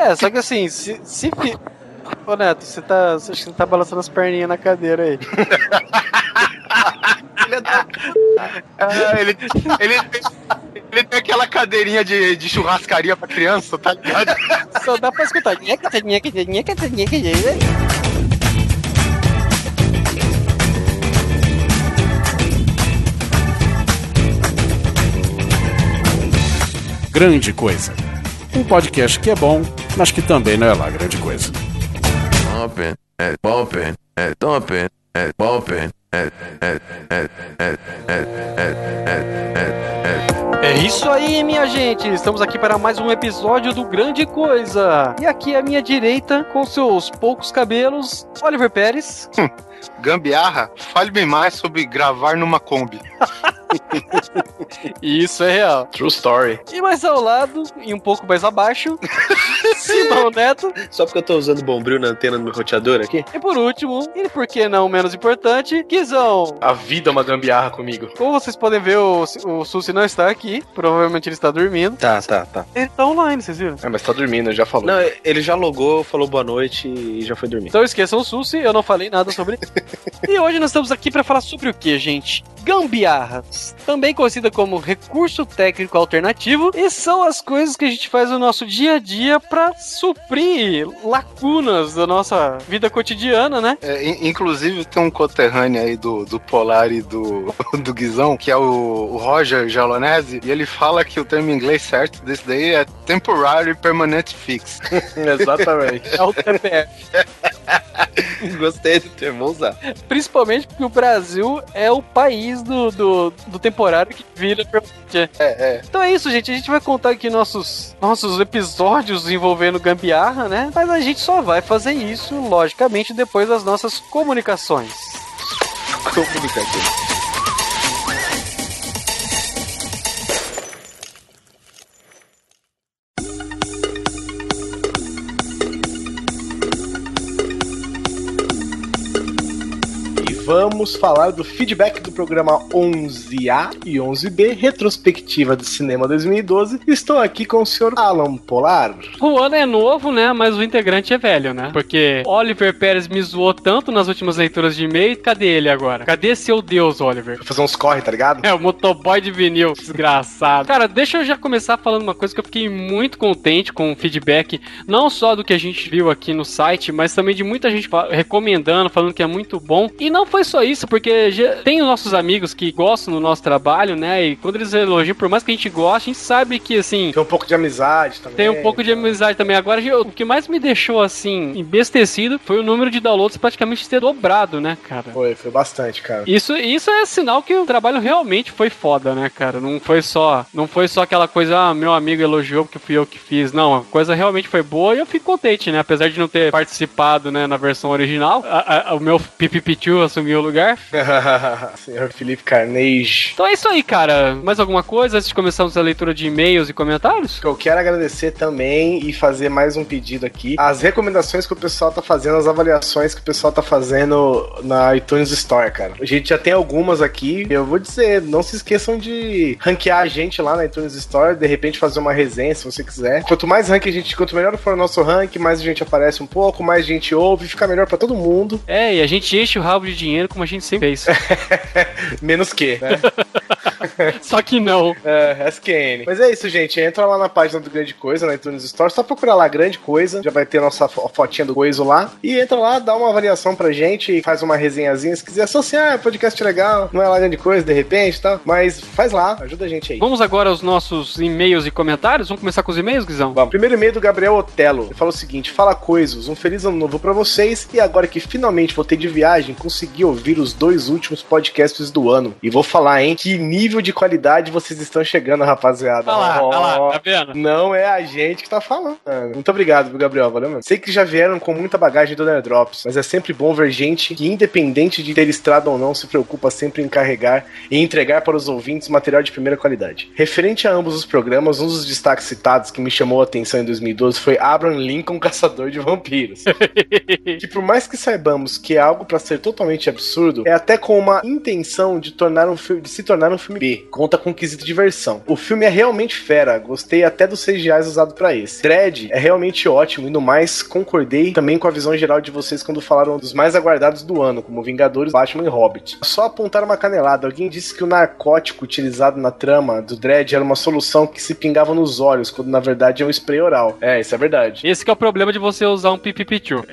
É, só que assim, se. se fi... Ô Neto, você tá. Você acha que você tá balançando as perninhas na cadeira aí. É, ele, ele, tem, ele tem aquela cadeirinha de, de churrascaria pra criança, tá ligado? Só dá pra escutar. Grande Coisa. Um podcast que é bom, mas que também não é lá grande coisa. É isso aí, minha gente! Estamos aqui para mais um episódio do Grande Coisa. E aqui à minha direita, com seus poucos cabelos, Oliver Pérez. Gambiarra, fale-me mais sobre gravar numa Kombi. Isso é real. True story. E mais ao lado, e um pouco mais abaixo, Simão Neto. Só porque eu tô usando bombril na antena do meu roteador aqui? E por último, e por que não menos importante, Guizão. A vida é uma gambiarra comigo. Como vocês podem ver, o, o Susi não está aqui. Provavelmente ele está dormindo. Tá, tá, tá. Ele tá online, vocês viram? É, mas tá dormindo, já falou. Não, ele já logou, falou boa noite e já foi dormir. Então esqueçam o Susi, eu não falei nada sobre isso. E hoje nós estamos aqui para falar sobre o que, gente? Gambiarras, também conhecida como recurso técnico alternativo, e são as coisas que a gente faz no nosso dia a dia para suprir lacunas da nossa vida cotidiana, né? É, in- inclusive tem um conterrâneo aí do, do Polar e do, do Guizão, que é o, o Roger Jalonese, e ele fala que o termo em inglês certo desse daí é Temporary Permanent Fix. Exatamente. É o TPF. Gostei do termo, vou usar. Principalmente porque o Brasil é o país do, do, do temporário que vira. É, é. Então é isso, gente. A gente vai contar aqui nossos, nossos episódios envolvendo gambiarra, né? Mas a gente só vai fazer isso, logicamente, depois das nossas comunicações. Comunicativo. Vamos falar do feedback do programa 11A e 11B, retrospectiva do cinema 2012. Estou aqui com o senhor Alan Polar. O ano é novo, né? Mas o integrante é velho, né? Porque Oliver Pérez me zoou tanto nas últimas leituras de e-mail. Cadê ele agora? Cadê seu Deus, Oliver? Vou fazer uns corre, tá ligado? É, o motoboy de vinil, desgraçado. Cara, deixa eu já começar falando uma coisa que eu fiquei muito contente com o feedback, não só do que a gente viu aqui no site, mas também de muita gente recomendando, falando que é muito bom. E não foi só isso, porque já tem os nossos amigos que gostam do nosso trabalho, né? E quando eles elogiam, por mais que a gente goste, a gente sabe que, assim, Tem um pouco de amizade também. tem um pouco de amizade também. Agora, o que mais me deixou, assim, embestecido foi o número de downloads praticamente ter dobrado, né, cara? Foi, foi bastante, cara. Isso, isso é sinal que o trabalho realmente foi foda, né, cara? Não foi só, não foi só aquela coisa, ah, meu amigo elogiou porque fui eu que fiz. Não, a coisa realmente foi boa e eu fico contente, né? Apesar de não ter participado, né, na versão original, a- a- o meu Pipipichu assumiu o lugar. Senhor Felipe Carnage. Então é isso aí, cara. Mais alguma coisa antes de começarmos a leitura de e-mails e comentários? Eu quero agradecer também e fazer mais um pedido aqui. As recomendações que o pessoal tá fazendo, as avaliações que o pessoal tá fazendo na iTunes Store, cara. A gente já tem algumas aqui. Eu vou dizer, não se esqueçam de ranquear a gente lá na iTunes Store, de repente fazer uma resenha se você quiser. Quanto mais rank a gente, quanto melhor for o nosso rank, mais a gente aparece um pouco, mais gente ouve, fica melhor pra todo mundo. É, e a gente enche o rabo de dinheiro como a gente sempre fez. Menos que, né? Só que não. É, SQN. Mas é isso, gente. Entra lá na página do Grande Coisa, na iTunes Store. Só procurar lá Grande Coisa. Já vai ter a nossa fo- fotinha do Coiso lá. E entra lá, dá uma avaliação pra gente e faz uma resenhazinha. Se quiser associar, é podcast legal. Não é lá Grande Coisa, de repente e tal. Mas faz lá, ajuda a gente aí. Vamos agora aos nossos e-mails e comentários? Vamos começar com os e-mails, Guizão? Vamos. Primeiro e-mail do Gabriel Otelo. Ele fala o seguinte: Fala coisas, um feliz ano novo pra vocês. E agora que finalmente voltei de viagem, consegui ouvir os dois últimos podcasts do ano. E vou falar, hein? Que nível de qualidade vocês estão chegando, rapaziada. Olha lá, olha lá, tá vendo? Não é a gente que tá falando. Muito obrigado, viu, Gabriel. Valeu, mano. Sei que já vieram com muita bagagem do Nerdrops, mas é sempre bom ver gente que, independente de ter estrada ou não, se preocupa sempre em carregar e entregar para os ouvintes material de primeira qualidade. Referente a ambos os programas, um dos destaques citados que me chamou a atenção em 2012 foi Abraham Lincoln, Caçador de Vampiros. que por mais que saibamos que é algo para ser totalmente absurdo, é até com uma intenção de tornar um filme, de se tornar um filme B. Conta com quesito diversão. O filme é realmente fera, gostei até dos CGIs usados para esse. Dredd é realmente ótimo e no mais concordei também com a visão geral de vocês quando falaram dos mais aguardados do ano, como Vingadores, Batman e Hobbit. Só apontar uma canelada, alguém disse que o narcótico utilizado na trama do Dredd era uma solução que se pingava nos olhos, quando na verdade é um spray oral. É, isso é verdade. Esse que é o problema de você usar um pipipichu.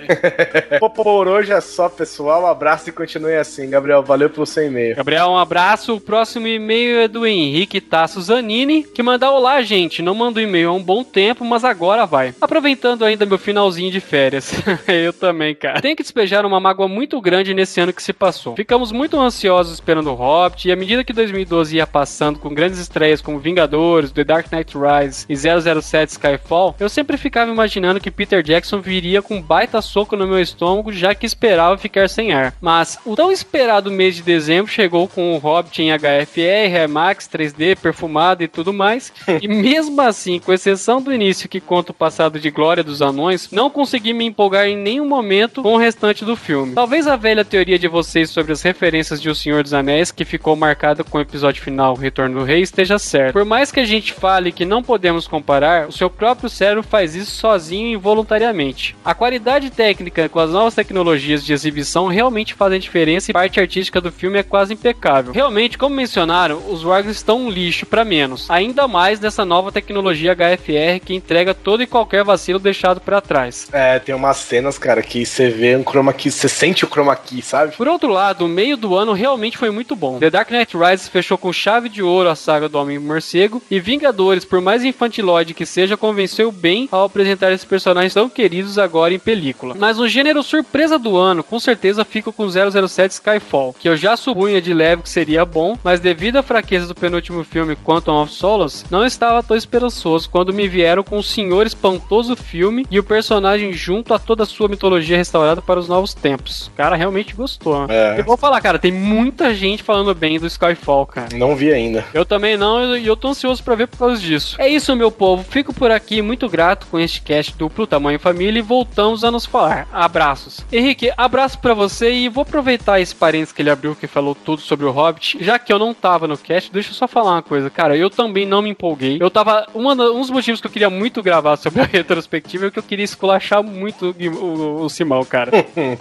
Pô, por hoje é só, pessoal. Um abraço e continue assim. Gabriel, valeu pelo seu e-mail. Gabriel, um abraço. O próximo e-mail é do Henrique Tasso Zanini, que manda olá, gente. Não manda e-mail há um bom tempo, mas agora vai. Aproveitando ainda meu finalzinho de férias. Eu também, cara. Tenho que despejar uma mágoa muito grande nesse ano que se passou. Ficamos muito ansiosos esperando o Hobbit, e à medida que 2012 ia passando com grandes estreias como Vingadores, The Dark Knight Rise e 007 Skyfall, eu sempre ficava imaginando que Peter Jackson viria com um baita soco no meu estômago, já que esperava ficar sem ar. Mas o tão esperado mês de dezembro chegou com o Hobbit em HFR, IMAX, 3D, perfumado e tudo mais. e mesmo assim, com exceção do início que conta o passado de glória dos anões, não consegui me empolgar em nenhum momento com o restante do filme. Talvez a velha teoria de vocês sobre as referências de O Senhor dos Anéis, que ficou marcada com o episódio final, Retorno do Rei, esteja certa. Por mais que a gente fale que não podemos comparar, o seu próprio cérebro faz isso sozinho e involuntariamente. A qualidade técnica com as novas tecnologias de exibição realmente fazem diferença e parte artística do filme é quase impecável. Realmente, como mencionaram, os Wargs estão um lixo para menos, ainda mais nessa nova tecnologia HFR que entrega todo e qualquer vacilo deixado para trás. É, tem umas cenas, cara, que você vê um chroma key, você sente o chroma key, sabe? Por outro lado, o meio do ano realmente foi muito bom. The Dark Knight Rises fechou com chave de ouro a saga do Homem-Morcego e Vingadores, por mais infantilóide que seja, convenceu bem ao apresentar esses personagens tão queridos agora em película. Mas o gênero surpresa do ano, com certeza fica com 007 Skyfall, que eu já supunha de leve que seria bom, mas devido à fraqueza do penúltimo filme Quantum of Solace, não estava tão esperançoso quando me vieram com o senhor espantoso filme e o personagem junto a toda a sua mitologia restaurada para os novos tempos. O cara realmente gostou. É. Eu vou falar, cara, tem muita gente falando bem do Skyfall, cara. Não vi ainda. Eu também não, e eu tô ansioso pra ver por causa disso. É isso, meu povo. Fico por aqui muito grato com este cast duplo Tamanho Família e voltamos a nos falar. Abraços. Henrique, abraço pra você e vou aproveitar esse parênteses que ele abriu que falou tudo sobre o Hobbit. Já que eu não tava no cast, deixa eu só falar uma coisa. Cara, eu também não me empolguei. Eu tava. Um dos motivos que eu queria muito gravar sobre a retrospectiva é que eu queria esculachar muito o, o, o Simão, cara.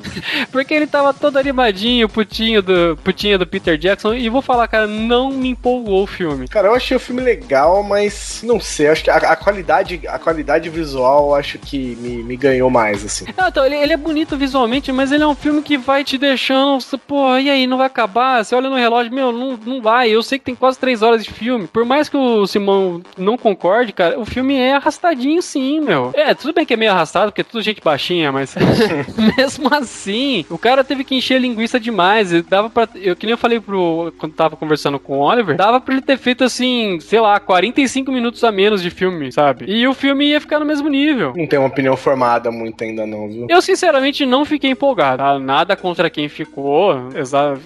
Porque ele tava todo animadinho, putinho do, putinha do Peter Jackson. E vou falar, cara, não me empolgou o filme. Cara, eu achei o filme legal, mas não sei, acho que a, a qualidade, a qualidade visual acho que me, me ganhou mais, assim. Não, então, ele, ele é bonito visualmente, mas ele é um filme que vai te deixando, você, pô, e aí, não vai acabar? Você olha no relógio, meu, não, não vai. Eu sei que tem quase três horas de filme. Por mais que o Simão não concorde, cara, o filme é arrastadinho sim, meu. É, tudo bem que é meio arrastado, porque é tudo gente baixinha, mas mesmo assim, o cara teve que encher linguiça demais. Dava pra. Eu que nem eu falei pro. Quando tava conversando com o Oliver, dava pra ele ter feito assim, sei lá, 45 minutos a menos de filme, sabe? E o filme ia ficar no mesmo nível. Não tenho uma opinião formada muito ainda, não, viu? Eu, sinceramente, não fiquei empolgado. tá? Nada contra quem ficou.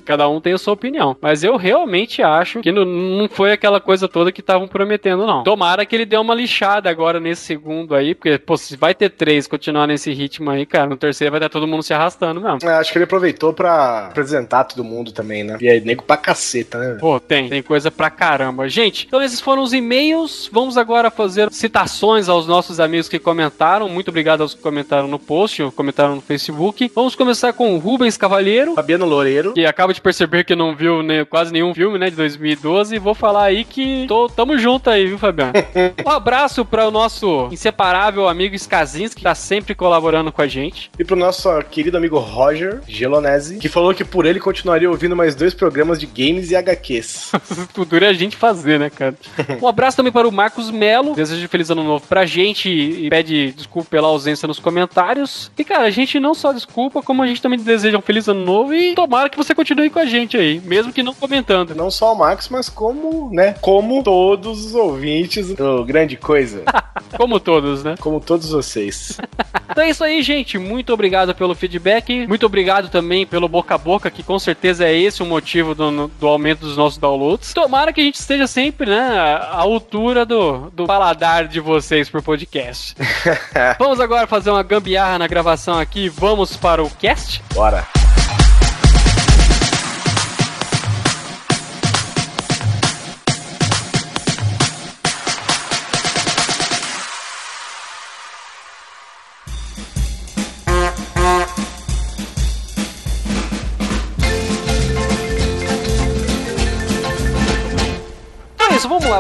Cada um tem a sua opinião. Mas eu realmente acho que não, foi aquela coisa toda que estavam prometendo, não. Tomara que ele dê uma lixada agora nesse segundo aí, porque, pô, se vai ter três continuar nesse ritmo aí, cara, no terceiro vai estar todo mundo se arrastando mesmo. É, acho que ele aproveitou pra apresentar todo mundo também, né? E aí, nego pra caceta, né? Pô, tem, tem coisa pra caramba. Gente, então esses foram os e-mails. Vamos agora fazer citações aos nossos amigos que comentaram. Muito obrigado aos que comentaram no post, ou comentaram no Facebook. Vamos começar com o Rubens Cavalheiro. Fabiano Loureiro. que acaba de perceber que não viu ne- quase nenhum filme, né, de 2012, e vou falar aí que tô, tamo junto aí, viu, Fabiano? um abraço para o nosso inseparável amigo Skazinski, que tá sempre colaborando com a gente. E pro nosso querido amigo Roger Gelonese, que falou que por ele continuaria ouvindo mais dois programas de games e HQs. o duro é a gente fazer, né, cara? Um abraço também para o Marcos Melo, deseja feliz ano novo pra gente e pede desculpa pela ausência nos comentários. E, cara, a gente não só desculpa, como a gente também deseja um feliz ano novo e tomara que você continue com a gente aí, mesmo que não comentando. Não só o Max, mas como, né? Como todos os ouvintes do Grande Coisa. Como todos, né? como todos vocês. Então é isso aí, gente. Muito obrigado pelo feedback. Muito obrigado também pelo boca a boca, que com certeza é esse o motivo do, do aumento dos nossos downloads. Tomara que a gente esteja sempre, né, à altura do, do paladar de vocês por podcast. Vamos agora fazer uma gambiarra na gravação aqui. Vamos para o cast? vamos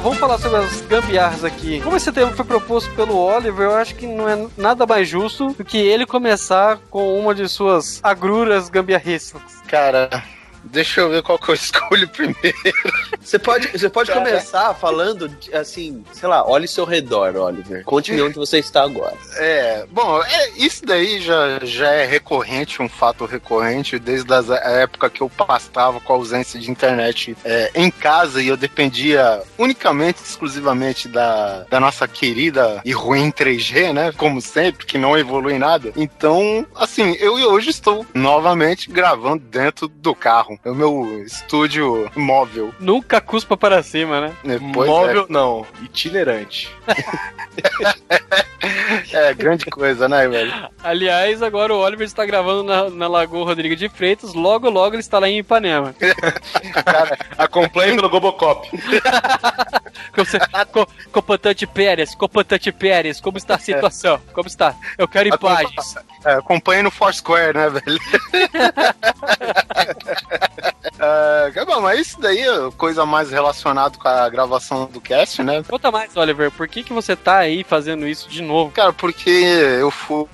vamos falar sobre as gambiarras aqui. Como esse tema foi proposto pelo Oliver, eu acho que não é nada mais justo do que ele começar com uma de suas agruras gambiarríssimas. Cara, Deixa eu ver qual que eu escolho primeiro. Você pode, você pode começar falando, de, assim, sei lá, olhe seu redor, Oliver. Conte-me onde você está agora. É, bom, é, isso daí já, já é recorrente, um fato recorrente, desde a época que eu pastava com a ausência de internet é, em casa e eu dependia unicamente, exclusivamente da, da nossa querida e ruim 3G, né? Como sempre, que não evolui nada. Então, assim, eu hoje estou novamente gravando dentro do carro carro. É o meu estúdio móvel. Nunca cuspa para cima, né? É, móvel, é. não. Itinerante. é, grande coisa, né, velho? Aliás, agora o Oliver está gravando na, na Lagoa Rodrigo de Freitas. Logo, logo ele está lá em Ipanema. Cara, acompanhe pelo Gobocop. Comandante Pérez, comandante Pérez, como está a situação? É. Como está? Eu quero imagens. É, acompanhe no Foursquare, né, velho? Uh, bom, mas isso daí é coisa mais relacionada com a gravação do cast, né? Conta mais, Oliver, por que, que você tá aí fazendo isso de novo? Cara, porque eu fui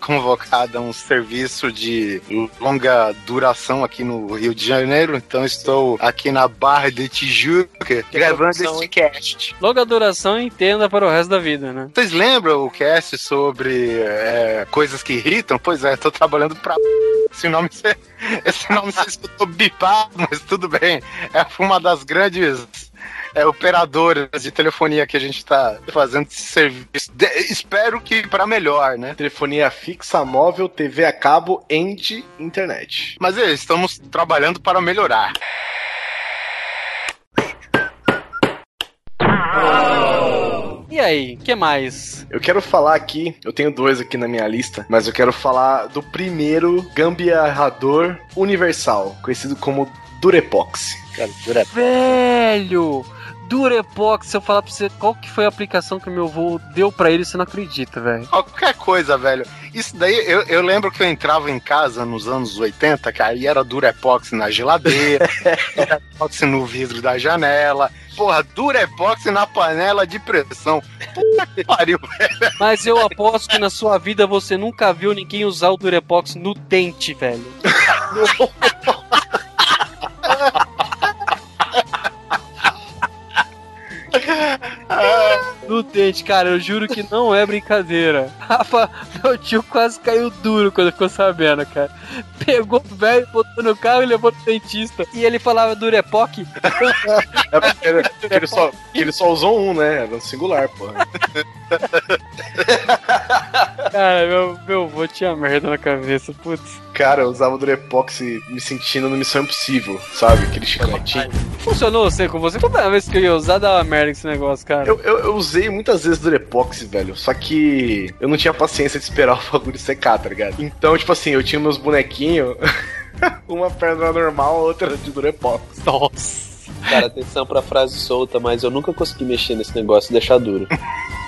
convocado a um serviço de longa duração aqui no Rio de Janeiro, então estou aqui na Barra de Tijuca gravando esse cast. Longa duração entenda para o resto da vida, né? Vocês lembram o cast sobre é, coisas que irritam? Pois é, tô trabalhando pra esse nome, esse nome você escutou bipar, mas tudo bem. É uma das grandes é, operadoras de telefonia que a gente está fazendo esse serviço. De, espero que para melhor, né? Telefonia fixa, móvel, TV a cabo, end, internet. Mas é, estamos trabalhando para melhorar. E aí, que mais? Eu quero falar aqui, eu tenho dois aqui na minha lista, mas eu quero falar do primeiro gambiarrador universal, conhecido como Durepox. Cara, Durepox. Velho! Durepox, se eu falar pra você qual que foi a aplicação que o meu avô deu para ele, você não acredita, velho. Qualquer coisa, velho. Isso daí, eu, eu lembro que eu entrava em casa nos anos 80, cara, e era Durepox na geladeira, Durepox no vidro da janela, porra, Durepox na panela de pressão. Puta que pariu, velho. Mas eu aposto que na sua vida você nunca viu ninguém usar o Durepox no dente, velho. no dente, cara, eu juro que não é brincadeira. Rafa, meu tio quase caiu duro quando ficou sabendo, cara. Pegou o velho, botou no carro e levou no dentista. E ele falava Durepoc. É porque ele, ele, só, ele só usou um, né? Era um singular, porra. Cara, meu, meu avô tinha merda na cabeça, putz. Cara, eu usava o Durepox me sentindo no Missão Impossível, sabe? Aquele chicletinho. Funcionou você com você? Toda vez que eu ia usar, dava merda esse negócio, cara. Eu, eu, eu usei muitas vezes Durepox, velho. Só que eu não tinha paciência de esperar o bagulho secar, tá ligado? Então, tipo assim, eu tinha meus bonequinhos. uma perna normal, outra de Durepox. Nossa. Cara, atenção pra frase solta, mas eu nunca consegui mexer nesse negócio e deixar duro.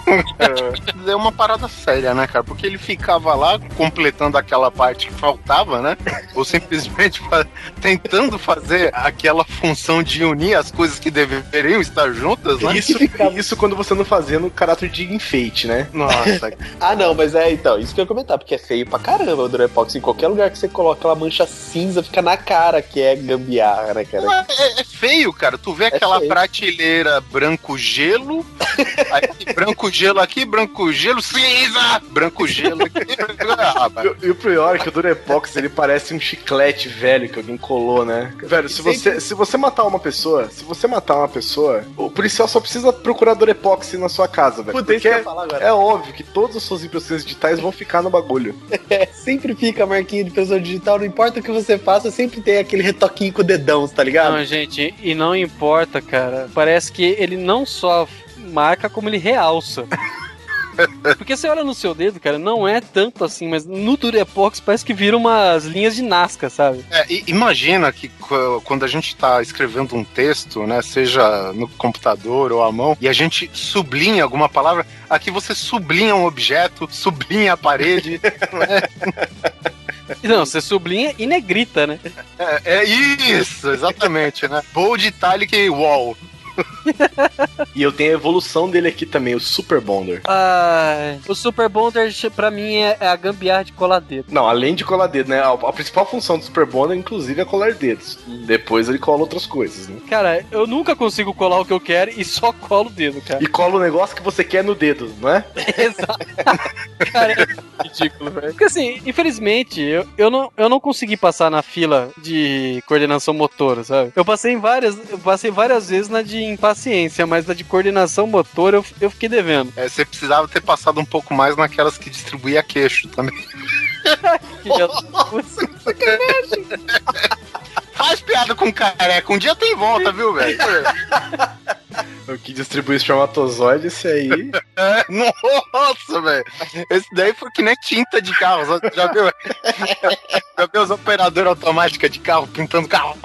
é uma parada séria, né, cara? Porque ele ficava lá completando aquela parte que faltava, né? Ou simplesmente fa tentando fazer aquela função de unir as coisas que deveriam estar juntas, né? Isso, isso quando você não fazia no caráter de enfeite, né? Nossa. ah, não, mas é então, isso que eu ia comentar, porque é feio pra caramba o Durepox. Em qualquer lugar que você coloca aquela mancha cinza, fica na cara que é gambiarra, né, cara? É, é, feio, cara. Tu vê é aquela feio. prateleira branco gelo, aí branco gelo aqui, branco gelo, cinza! Branco gelo aqui. e, o pior é que o Durepox ele parece um chiclete velho que alguém colou, né? Velho, se você, se você matar uma pessoa, se você matar uma pessoa, o policial só precisa procurar Durepox na sua casa, velho. Puta, porque é, é óbvio que todas as suas impressões digitais vão ficar no bagulho. É, sempre fica a marquinha de impressão digital, não importa o que você faça, sempre tem aquele retoquinho com o dedão, tá ligado? Não, gente, e não importa, cara. Parece que ele não só marca como ele realça. Porque você olha no seu dedo, cara, não é tanto assim, mas no Durepox parece que vira umas linhas de Nazca, sabe? É, imagina que quando a gente tá escrevendo um texto, né, seja no computador ou à mão, e a gente sublinha alguma palavra, aqui você sublinha um objeto, sublinha a parede. Não, você sublinha e negrita, né? É, é isso, exatamente, né? Bold, italic e wall. E eu tenho a evolução dele aqui também, o Super Bonder. Ai, o Super Bonder, pra mim, é, é a gambiarra de colar dedo. Não, além de colar dedo, né? A, principal função do Super Bonder, inclusive, é colar dedos. Depois ele cola outras coisas, né? Cara, eu nunca consigo colar o que eu quero e só colo o dedo, cara. E cola o negócio que você quer no dedo, não é? Exato. Cara, é ridículo, velho. Porque assim, infelizmente, eu, eu, não, eu não consegui passar na fila de coordenação motora, sabe? Eu passei em várias, eu passei várias vezes na de impaciência, mas na de coordenação motora eu, eu fiquei devendo. É, você precisava ter passado um pouco mais naquelas que distribuía queixo também. Filha da puta. Faz piada com careca, um dia tem volta, viu, velho? O que distribui espermatozoide, esse aí. Nossa, velho. Esse daí foi que nem tinta de carro. Já viu? Já viu as operadoras automáticas de carro pintando carro?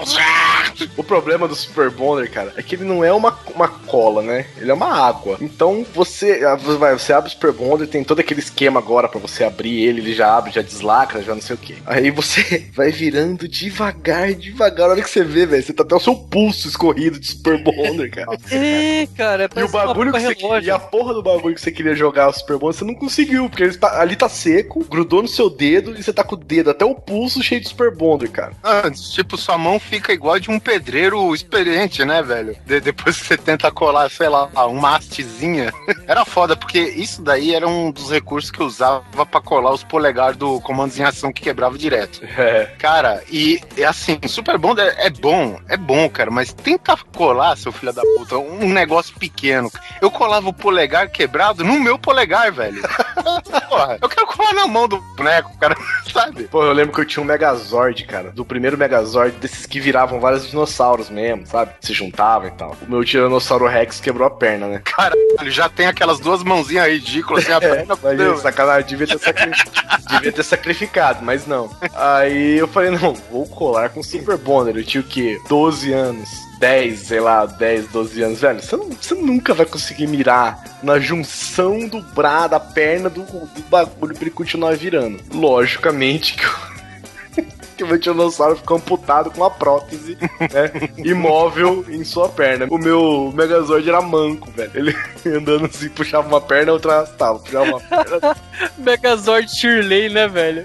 O problema do Super Bonder, cara, é que ele não é uma, uma cola, né? Ele é uma água. Então você, ah, você abre o Super Bonder, tem todo aquele esquema agora pra você abrir ele, ele já abre, já deslacra, já não sei o que. Aí você vai virando devagar, devagar. A hora que você vê, velho, você tá até o seu pulso escorrido de Super Bonder, cara. É, cara, E o bagulho que você relógio. queria, e a porra do bagulho que você queria jogar o Super Bonder, você não conseguiu, porque ele tá- ali tá seco, grudou no seu dedo e você tá com o dedo até o pulso cheio de Super Bonder, cara. Ah, tipo, sua mão fica igual de um pedreiro experiente, né, velho? De- depois que você tenta colar, sei lá, uma hastezinha. Era foda, porque isso daí era um dos recursos que eu usava pra colar os polegares do comandos em ação que quebrava direto. É. Cara, e é assim, Super Bonder é bom, é bom, cara, mas tenta colar, seu filho da puta, um negócio pequeno. Eu colava o polegar quebrado no meu polegar, velho. Porra, eu quero colar na mão do boneco, cara, sabe? Pô, eu lembro que eu tinha um Megazord, cara. Do primeiro Megazord, desses que viravam vários dinossauros mesmo, sabe? Se juntavam e tal. O meu Tiranossauro Rex quebrou a perna, né? Caralho, já tem aquelas duas mãozinhas ridículas assim, a perna. Mas fudeu. sacanagem, devia ter, sacri... devia ter sacrificado, mas não. Aí eu falei, não, vou colar com Super Bonder. Eu tinha o quê? 12 anos. 10, sei lá, 10, 12 anos, velho, você, não- você nunca vai conseguir mirar na junção do bra, da perna do, do bagulho pra ele continuar virando. Logicamente que o, que o meu tiranossauro ficou amputado com uma prótese, né, imóvel em sua perna. O meu Megazord era manco, velho. Ele andando assim, puxava uma perna, a outra arrastava, puxava uma perna, Megazord Shirley, né, velho?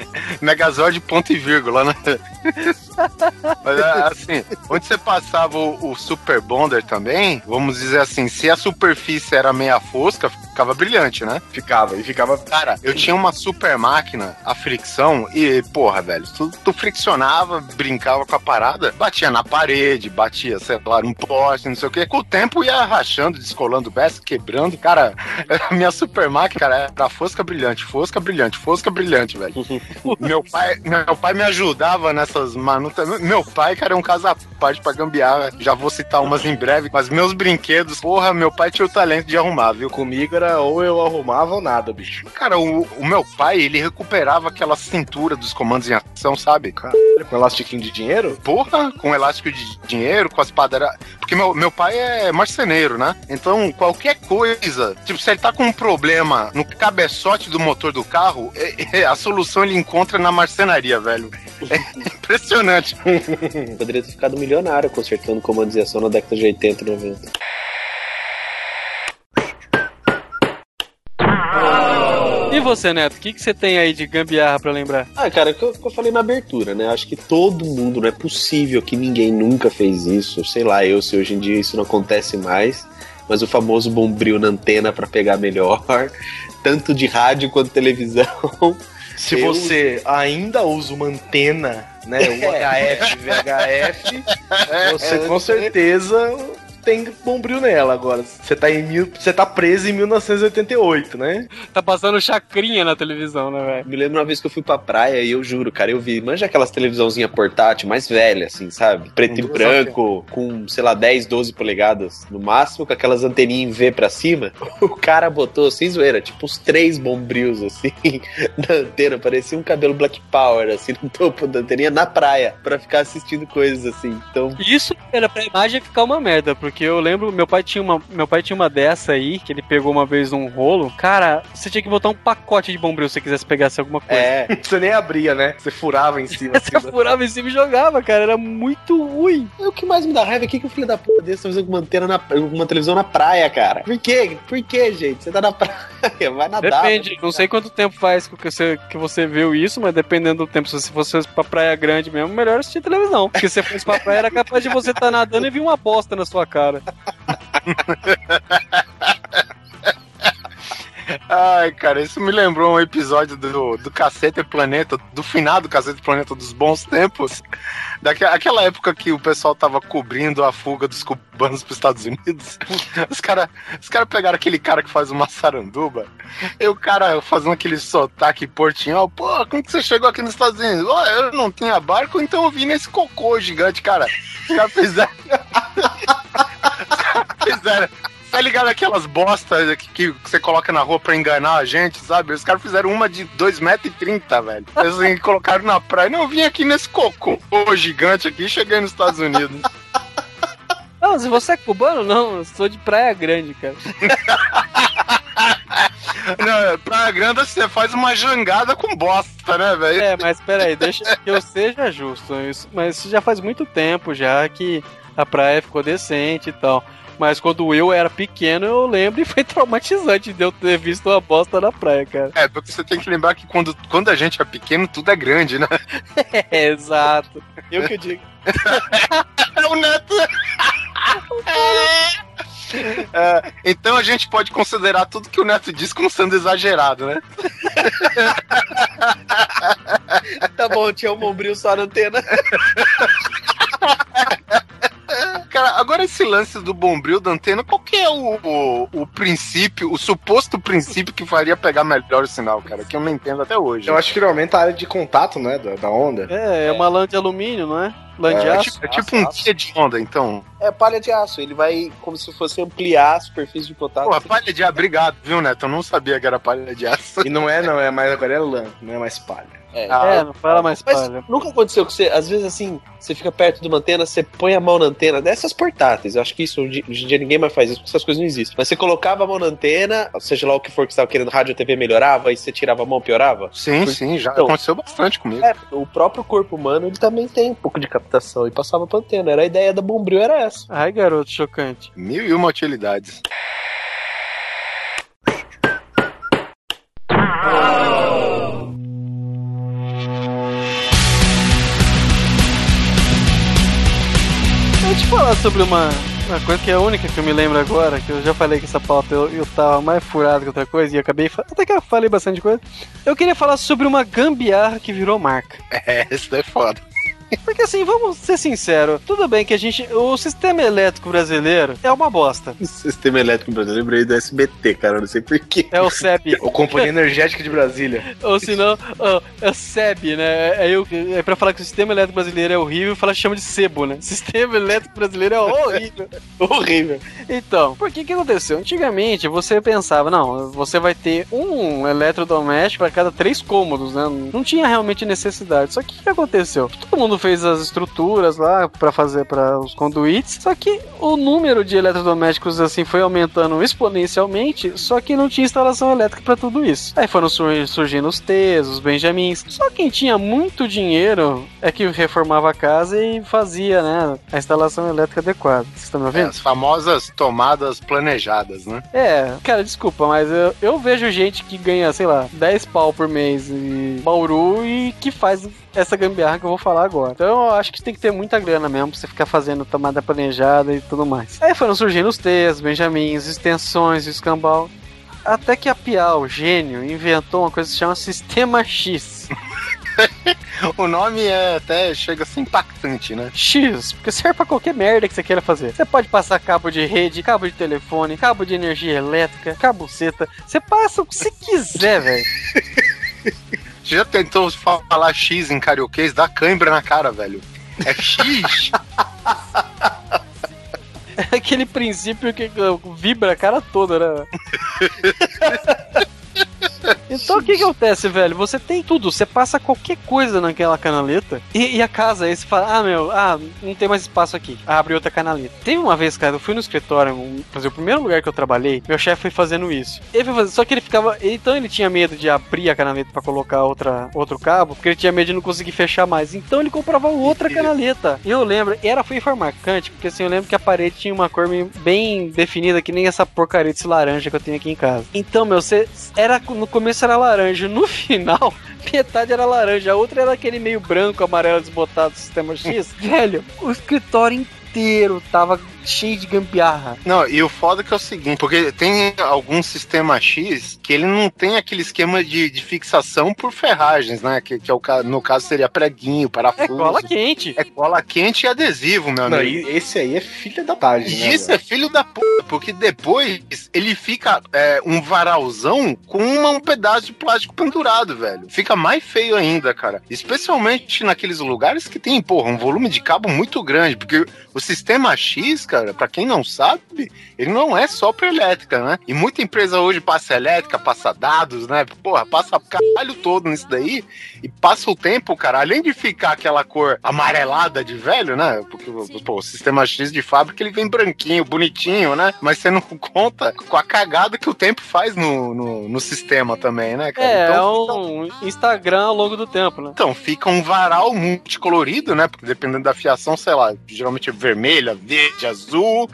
Megazord ponto e vírgula, né? Mas é, assim, onde você passava o, o Super Bonder também, vamos dizer assim, se a superfície era meia fosca, ficava brilhante, né? ficava, e ficava Cara, eu tinha uma super máquina, a fricção, e, porra, velho, tu, tu friccionava, brincava com a parada, batia na parede, batia, sei lá, num poste, não sei o quê. Com o tempo ia rachando, descolando peça, quebrando. Cara, a minha super máquina, cara, era fosca brilhante, fosca brilhante, fosca brilhante, velho. meu, pai, meu pai me ajudava nessas manutenções. Meu pai, cara, é um caso à parte pra gambiarra. Já vou citar umas em breve, mas meus brinquedos, porra, meu pai tinha o talento de arrumar, viu? comigo era ou eu arrumava ou nada, bicho. Cara, o, o meu pai, ele recuperava aquela cintura dos comandos em ação, sabe? Com elastiquinho de dinheiro? Porra, com elástico de dinheiro, com as padeiras. Porque meu, meu pai é marceneiro, né? Então, qualquer coisa, tipo, se ele tá com um problema no cabeçote do motor do carro, é- é- a solução ele encontra na marcenaria, velho. É impressionante. Poderia ter ficado milionário consertando comandos de ação na década de 80 e 90. E você, Neto, o que, que você tem aí de gambiarra pra lembrar? Ah, cara, o que eu, que eu falei na abertura, né? Acho que todo mundo, não é possível que ninguém nunca fez isso. Sei lá, eu, se hoje em dia isso não acontece mais. Mas o famoso bombril na antena pra pegar melhor, tanto de rádio quanto televisão. Se Eu- você ainda usa uma antena, né? UHF, VHF, você com certeza tem bombril nela agora. Você tá em mil, você tá preso em 1988, né? Tá passando chacrinha na televisão, né, velho? Me lembro uma vez que eu fui pra praia e eu juro, cara, eu vi, manja aquelas televisãozinha portátil mais velha, assim, sabe? Preto e Com branco, com, sei lá, 10, 12 polegadas no máximo, com aquelas anteninhas em V pra cima. O cara botou, sem zoeira, tipo uns três bombrios, assim, na antena, parecia um cabelo Black Power, assim, no topo da anteninha, na praia, pra ficar assistindo coisas assim. Então, Isso era pra imagem ficar uma merda, porque porque eu lembro, meu pai tinha uma, meu pai tinha uma dessa aí, que ele pegou uma vez num rolo. Cara, você tinha que botar um pacote de bombril se você quisesse pegasse alguma coisa. É, Você nem abria, né? Você furava em cima. assim, Você né? furava em cima e jogava, cara. Era muito ruim. o que mais me dá raiva é que, que o filho da puta desse tá fazendo com uma antena na, uma televisão na praia, cara. Por quê? Por quê, gente? Você tá na praia, vai nadar. Depende, não sei quanto tempo faz que você, que você viu isso, mas dependendo do tempo, se você fosse pra praia grande mesmo, melhor assistir televisão. Porque se você fosse pra praia, era capaz de você estar nadando e vir uma bosta na sua cara. Ai, cara, isso me lembrou um episódio do, do Cacete Planeta, do finado Cacete Planeta dos bons tempos. Daquela aquela época que o pessoal tava cobrindo a fuga dos cubanos pros Estados Unidos. Os caras os cara pegaram aquele cara que faz uma saranduba, e o cara fazendo aquele sotaque portinhol. Pô, como que você chegou aqui nos Estados Unidos? Ó, eu não tinha barco, então eu vim nesse cocô gigante, cara. Os caras fizeram. Fizeram. Tá ligado aquelas bostas que, que você coloca na rua pra enganar a gente, sabe? Os caras fizeram uma de 2,30m, velho. Eles assim, colocaram na praia. Não, eu vim aqui nesse cocô gigante aqui e cheguei nos Estados Unidos. Não, se você é cubano, não, eu sou de Praia Grande, cara. Não, praia Grande você faz uma jangada com bosta, né, velho? É, mas peraí, deixa que eu seja justo. Isso, mas isso já faz muito tempo já que a praia ficou decente e tal. Mas quando eu era pequeno, eu lembro e foi traumatizante de eu ter visto uma bosta na praia, cara. É, porque você tem que lembrar que quando, quando a gente é pequeno, tudo é grande, né? É, exato. Eu que eu digo. É o Neto. É, então a gente pode considerar tudo que o Neto diz como sendo exagerado, né? Tá bom, tinha um bombril só na antena. Agora esse lance do bombril da antena, qual que é o, o, o princípio, o suposto princípio que faria pegar melhor o sinal, cara? Que eu não entendo até hoje. Eu acho que ele aumenta a área de contato, né? Da, da onda. É, é uma lã de alumínio, não é? Lã de É, É aço. tipo, é tipo um tia de onda, então. É palha de aço. Ele vai como se fosse ampliar a superfície de contato. Porra, palha de aço, obrigado, viu, Neto? Eu não sabia que era palha de aço. E não é, não, é mais agora é lã, não é mais palha. É. Ah, É, não fala mais Mas palha. nunca aconteceu que você, às vezes assim, você fica perto de uma antena, você põe a mão na antena, dessas portáteis. Eu acho que isso hoje hoje em dia ninguém mais faz isso, porque essas coisas não existem. Mas você colocava a mão na antena, seja lá o que for que você estava querendo, rádio TV melhorava, e você tirava a mão, piorava. Sim, sim, já Então- aconteceu bastante comigo. É, o próprio corpo humano ele também tem um pouco de captação e passava pra antena. Era a ideia da Bombril, era essa. Ai, garoto, chocante. Mil e uma utilidades. Deixa eu te falar sobre uma, uma coisa que é a única que eu me lembro agora, que eu já falei que essa pauta eu, eu tava mais furado que outra coisa e acabei. Até que eu falei bastante coisa. Eu queria falar sobre uma gambiarra que virou marca. É, isso daí é foda. Porque assim, vamos ser sinceros, tudo bem que a gente. O sistema elétrico brasileiro é uma bosta. O sistema elétrico brasileiro lembrei do SBT, cara, eu não sei porquê. É o SEB. O Companhia Energética de Brasília. Ou senão, ó, é o SEB, né? É, eu, é pra falar que o sistema elétrico brasileiro é horrível, fala chama de sebo, né? Sistema elétrico brasileiro é horrível. Horrível. Então, por que que aconteceu? Antigamente você pensava, não, você vai ter um eletrodoméstico para cada três cômodos, né? Não tinha realmente necessidade. Só que o que aconteceu? Todo mundo fez as estruturas lá para fazer para os conduítes, só que o número de eletrodomésticos assim foi aumentando exponencialmente, só que não tinha instalação elétrica para tudo isso. Aí foram sur- surgindo os T's, os Benjamins. Só quem tinha muito dinheiro é que reformava a casa e fazia, né, a instalação elétrica adequada. Vocês estão me É, ouvindo? as famosas tomadas planejadas, né? É, cara, desculpa, mas eu, eu vejo gente que ganha, sei lá, 10 pau por mês em Bauru e que faz essa gambiarra que eu vou falar agora. Então eu acho que tem que ter muita grana mesmo pra você ficar fazendo tomada planejada e tudo mais. Aí foram surgindo os T's, Benjamins, extensões, escambau. Até que a Piau, o gênio, inventou uma coisa que se chama Sistema X. O nome é até chega a ser impactante, né? X, porque serve pra qualquer merda que você queira fazer. Você pode passar cabo de rede, cabo de telefone, cabo de energia elétrica, cabuceta. Você passa o que você quiser, velho. Você já tentou falar X em carioquês? Dá cãibra na cara, velho. É X? É aquele princípio que vibra a cara toda, né? Então o que que acontece, velho? Você tem tudo, você passa qualquer coisa naquela canaleta e, e a casa, aí você fala, ah, meu, ah, não tem mais espaço aqui. Abre outra canaleta. Teve uma vez, cara, eu fui no escritório, um, fazer o primeiro lugar que eu trabalhei, meu chefe foi fazendo isso. Ele foi fazer, só que ele ficava, então ele tinha medo de abrir a canaleta pra colocar outra, outro cabo, porque ele tinha medo de não conseguir fechar mais. Então ele comprava outra canaleta. E eu lembro, era foi marcante, porque assim, eu lembro que a parede tinha uma cor bem definida, que nem essa porcaria desse laranja que eu tenho aqui em casa. Então, meu, você era no começo era laranja, no final metade era laranja, a outra era aquele meio branco, amarelo desbotado do sistema X. Velho, o escritório inteiro tava cheio de gambiarra. Não, e o foda é que é o seguinte, porque tem algum sistema X que ele não tem aquele esquema de, de fixação por ferragens, né? Que, que é o, no caso seria preguinho, parafuso. É cola quente. É cola quente e adesivo, meu Não, amigo. esse aí é filha da página. né, Isso é filho da puta, porque depois ele fica é, um varalzão com uma- um pedaço de plástico pendurado, velho. Fica mais feio ainda, cara. Especialmente naqueles lugares que tem, porra, um volume de cabo muito grande, porque o sistema X, cara, pra quem não sabe, ele não é só pra elétrica, né? E muita empresa hoje passa elétrica, passa dados, né? Porra, passa o caralho todo nisso daí e passa o tempo, cara, além de ficar aquela cor amarelada de velho, né? Porque pô, o sistema X de fábrica ele vem branquinho, bonitinho, né? Mas você não conta com a cagada que o tempo faz no, no, no sistema também, né, cara? É, Então, é um Instagram ao longo do tempo, né? então, fica um varal multicolorido, né? Porque dependendo da fiação, sei lá, geralmente é vermelha, verde, azul.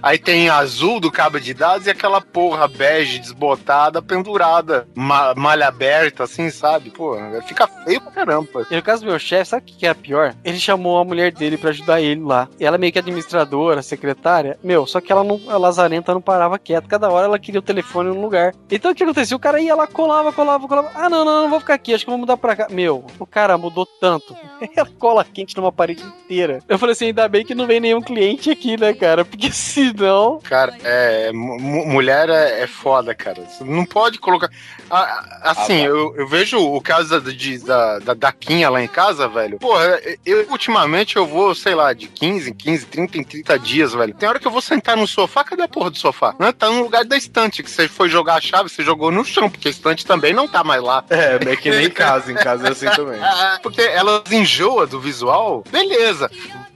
Aí tem azul do cabo de dados e aquela porra bege desbotada, pendurada, ma- malha aberta, assim, sabe? Pô, fica feio pra caramba. E no caso do meu chefe, sabe o que é pior? Ele chamou a mulher dele pra ajudar ele lá. E ela é meio que administradora, secretária. Meu, só que ela não, a lazarenta não parava quieta. Cada hora ela queria o telefone no lugar. Então o que acontecia? O cara ia lá, colava, colava, colava. Ah, não, não, não vou ficar aqui, acho que eu vou mudar pra cá. Meu, o cara mudou tanto. Ela cola quente numa parede inteira. Eu falei assim, ainda bem que não vem nenhum cliente aqui, né, cara? Porque senão. Cara, é. mu- mulher é, é foda, cara. Você não pode colocar. Ah, assim, eu, eu vejo o caso da, de- da, da Daquinha lá em casa, velho. Porra, eu ultimamente eu vou, sei lá, de 15 em 15, 30 em 30 dias, velho. Tem hora que eu vou sentar no sofá, cadê a porra do sofá? Né? Tá no lugar da estante, que você foi jogar a chave, você jogou no chão, porque a estante também não tá mais lá. É, é que nem em casa, em casa é assim também. Ah, Porque elas enjoam do visual, beleza.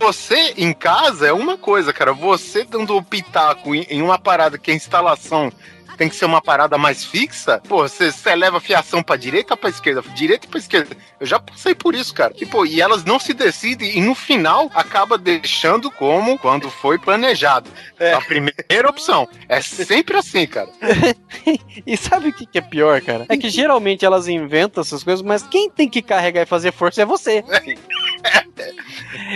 Você em casa é uma coisa, cara. Você dando o pitaco em, uma parada que a instalação tem que ser uma parada mais fixa, pô, você, você leva a fiação pra direita ou pra esquerda, direita pra esquerda. Eu já passei por isso, cara. E, pô, e elas não se decidem e no final acaba deixando como quando foi planejado. É. A primeira opção. É sempre assim, cara. E sabe o que, que é pior, cara? É que geralmente elas inventam essas coisas, mas quem tem que carregar e fazer força é você.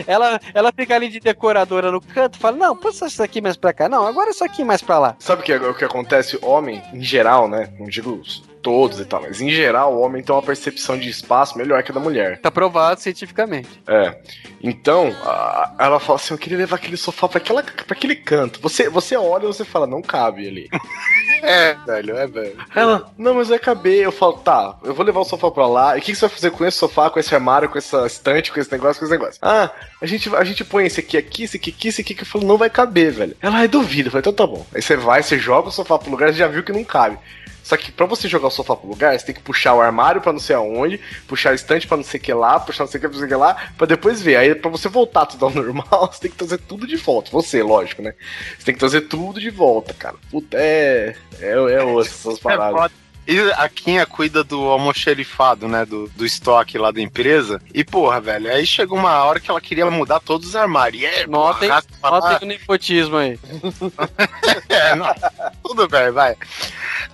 Ela, ela fica ali de decoradora no canto, fala: Não, passa isso aqui mais pra cá. Não, agora isso aqui mais pra lá. Sabe o que, o que acontece? Homem, em geral, né? Não digo todos e tal, mas em geral, o homem tem uma percepção de espaço melhor que a da mulher. Tá provado cientificamente. É. Então, a- ela fala assim: eu queria levar aquele sofá pra, aquela, pra aquele canto. Você, você olha e você fala, não cabe ali. É, velho, é, velho. Ela, não, mas vai caber. Eu falo, tá, eu vou levar o sofá pra lá. E o que, que você vai fazer com esse sofá, com esse armário, com essa estante, com esse negócio, com esse negócio? Ah, a gente, a gente põe esse aqui, aqui, esse aqui, aqui, esse aqui, que eu falo, não vai caber, velho. Ela, ai, duvido. Eu falei, então tá bom. Aí você vai, você joga o sofá pro lugar, você já viu que não cabe. Só que pra você jogar o sofá pro lugar, você tem que puxar o armário pra não sei aonde, puxar a estante pra não sei o que lá, puxar não sei o que pra não sei o que lá, pra depois ver. Aí pra você voltar tudo ao normal, você tem que trazer tudo de volta. Você, lógico, né? Você tem que trazer tudo de volta, cara. Puta, é. É, é osso essas É paradas. foda. E a Quinha cuida do almoxerifado, né? Do, do estoque lá da empresa. E, porra, velho, aí chegou uma hora que ela queria mudar todos os armários. E é, Notem, porra, notem o nepotismo aí. É, não, tudo bem, vai.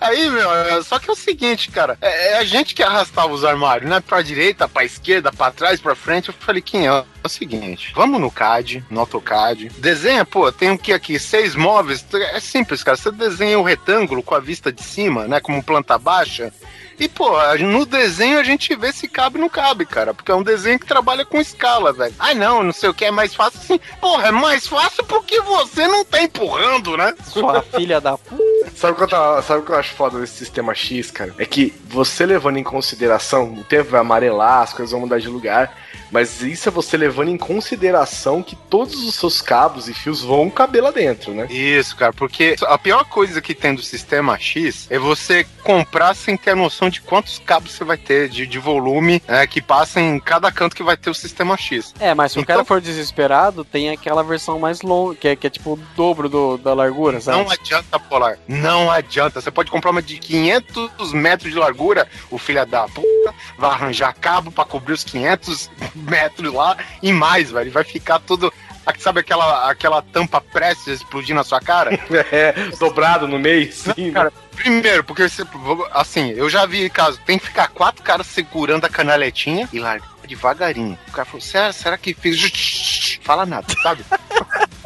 Aí, meu, é- só que é o seguinte, cara, é, é a gente que arrastava os armários, né? Pra direita, pra esquerda, pra trás, pra frente. Eu falei, quem é? O seguinte, vamos no CAD, no AutoCAD, desenha, pô, tem o que aqui? Seis móveis, é simples, cara. Você desenha o retângulo com a vista de cima, né? Como planta baixa. E, pô, no desenho a gente vê se cabe ou não cabe, cara. Porque é um desenho que trabalha com escala, velho. Ah, não, não sei o que, é mais fácil assim. Porra, é mais fácil porque você não tá empurrando, né? Sua filha da puta. Sabe o, que eu tava- sabe o que eu acho foda desse sistema X, cara? É que você levando em consideração, o tempo vai amarelar, as coisas vão mudar de lugar, Mas isso é você levando em consideração que todos os seus cabos e fios vão caber lá dentro, né? Isso, cara, porque a pior coisa que tem do sistema X é você comprar sem ter a noção de quantos cabos você vai ter de, de volume é, que passa em cada canto que vai ter o sistema X. É, mas se o Então- cara for desesperado, tem aquela versão mais longa, que é, que é tipo o dobro do, da largura, sabe? Não adianta, Polar. Não adianta. Você pode comprar uma de 500 metros de largura, o filho da puta vai arranjar cabo pra cobrir os 500 metros lá e mais, velho. Vai ficar tudo. Sabe aquela, aquela tampa prestes a explodir na sua cara? É, dobrado no meio, sim. Cara, primeiro, porque você, assim, eu já vi caso, tem que ficar quatro caras segurando a canaletinha e largar devagarinho. O cara falou, será, será que fez? Fala nada, sabe?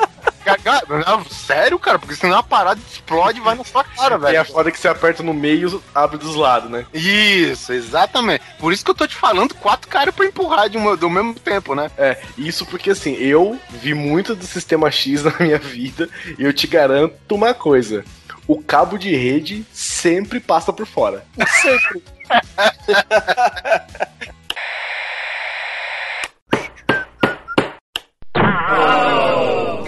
Não, sério, cara, porque senão a parada explode e vai na sua cara, E velho. a foda é que você aperta no meio, abre dos lados, né? Isso, exatamente. Por isso que eu tô te falando quatro caras pra empurrar de uma, do mesmo tempo, né? É, isso porque assim, eu vi muito do sistema X na minha vida e eu te garanto uma coisa. O cabo de rede sempre passa por fora. Sempre.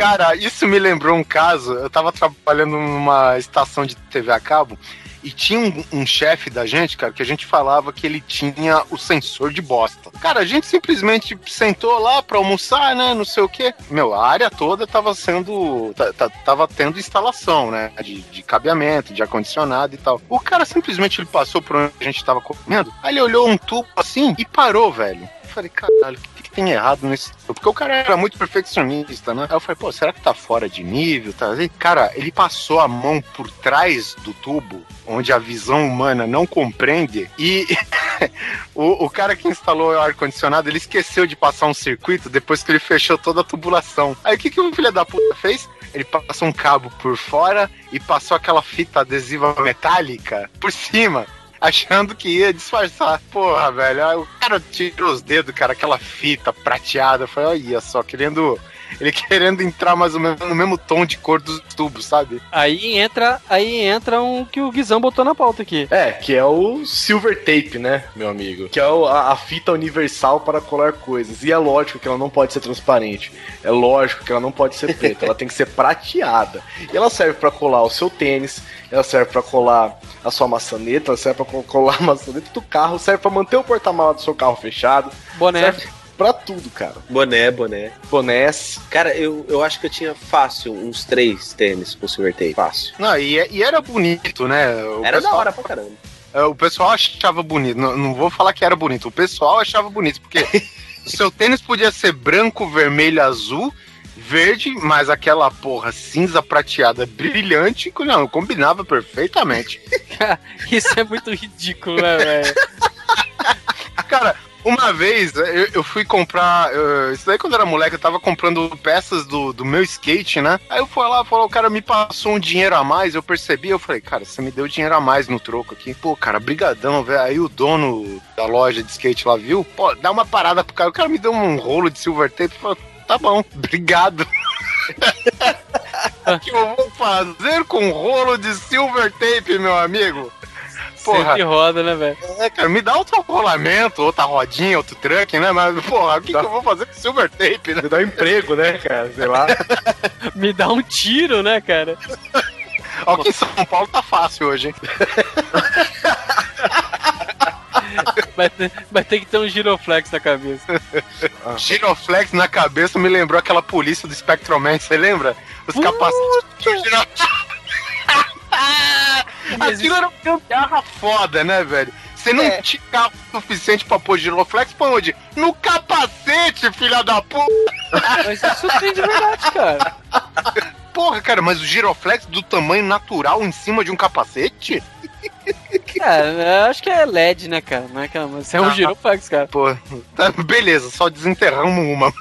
Cara, isso me lembrou um caso. Eu tava trabalhando numa estação de TV a cabo e tinha um, um chefe da gente, cara, que a gente falava que ele tinha o sensor de bosta. Cara, a gente simplesmente sentou lá pra almoçar, né? Não sei o quê. Meu, a área toda tava sendo. ta- ta- Tava tendo instalação, né? De, de cabeamento, de ar-condicionado e tal. O cara simplesmente ele passou por onde a gente tava comendo. Aí ele olhou um tubo assim e parou, velho. Eu falei, caralho, o que tem errado nesse? Porque o cara era muito perfeccionista, né? Aí eu falei, pô, será que tá fora de nível? Tá? Aí, Cara, ele passou a mão por trás do tubo, onde a visão humana não compreende, e o, o cara que instalou o ar-condicionado, ele esqueceu de passar um circuito depois que ele fechou toda a tubulação. Aí o que, que o filho da puta fez? Ele passou um cabo por fora e passou aquela fita adesiva metálica por cima achando que ia disfarçar. Porra, velho. O cara tirou os dedos, cara, aquela fita prateada. Foi, olha só, querendo. Ele querendo entrar mais ou menos no mesmo tom de cor dos tubos, sabe? Aí entra, aí entra um que o Guizão botou na pauta aqui. É, que é o silver tape, né, meu amigo? Que é o- a, a fita universal para colar coisas. E é lógico que ela não pode ser transparente. É lógico que ela não pode ser preta. ela tem que ser prateada. E ela serve para colar o seu tênis, ela serve para colar a sua maçaneta, ela serve para colar a maçaneta do carro, serve para manter o porta-mala do seu carro fechado. Boné. Serve pra tudo, cara. Boné, boné. Bonés. Cara, eu, eu acho que eu tinha fácil uns três tênis com silver tape. Fácil. Não, e, e era bonito, né? O Era da pessoal- hora pra caramba. É, O pessoal achava bonito. Não, não vou falar que era bonito. O pessoal achava bonito, porque o seu tênis podia ser branco, vermelho, azul, verde, mas aquela porra cinza prateada brilhante, não, combinava perfeitamente. Isso é muito ridículo, né, velho? Cara, uma vez eu, eu fui comprar. eh, isso daí quando eu era moleque, eu tava comprando peças do, do meu skate, né? Aí eu fui lá, falou, o cara me passou um dinheiro a mais, eu percebi, eu falei, cara, você me deu dinheiro a mais no troco aqui. Pô, cara, brigadão, velho. Aí o dono da loja de skate lá viu, pô, dá uma parada pro cara. O cara me deu um rolo de silver tape e falou, tá bom, obrigado. O que eu vou fazer com rolo de silver tape, meu amigo? Porra. Sempre roda, né, velho? É, cara, me dá outro rolamento, outra rodinha, outro truck, né? Mas, porra, o que, que eu vou fazer com silver tape, né? Você dá um emprego, né, cara? Sei lá. Me dá um tiro, né, cara? Ó, que em São Paulo tá fácil hoje, hein? Vai ter, vai ter que ter um giroflex na cabeça. Giroflex na cabeça me lembrou aquela polícia do Spectroman, você lembra? Os capacetes. Aquilo era uma gambiarra foda, né, velho? Você não É. tinha carro suficiente pra pôr giroflex, põe onde? No capacete, filha da puta! Mas isso tem de verdade, cara. Porra, cara, mas o giroflex do tamanho natural em cima de um capacete? É, eu acho que é LED, né, cara? Não é que mas é um Ah. giroflex, cara. Pô, tá, beleza, só desenterramos uma.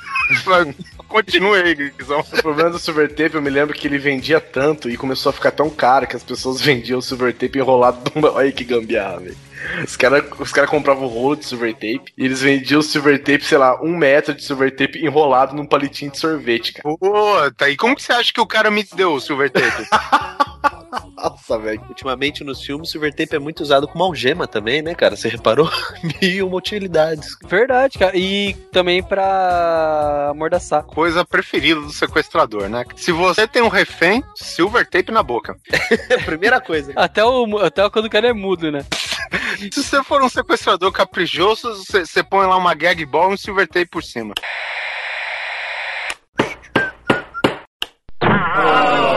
Mas Continue aí, Guizão. O problema do silver tape, eu me lembro que ele vendia tanto e começou a ficar tão caro que as pessoas vendiam o silver tape enrolado. numa- Olha que gambiarra, velho. Os caras os cara compravam o rolo de silver tape e eles vendiam o silver tape, sei lá, um metro de silver tape enrolado num palitinho de sorvete, cara. Puta, e como que você acha que o cara me deu o silver tape? Nossa, velho. Ultimamente nos filmes, silver tape é muito usado como algema também, né, cara? Você reparou? Mil uma utilidades. Verdade, cara. E também pra amordaçar. Coisa preferida do sequestrador, né? Se você tem um refém, silver tape na boca. Primeira coisa. Até, o, até quando o cara é mudo, né? Se você for um sequestrador caprichoso, você, você põe lá uma gag ball e um silver tape por cima. E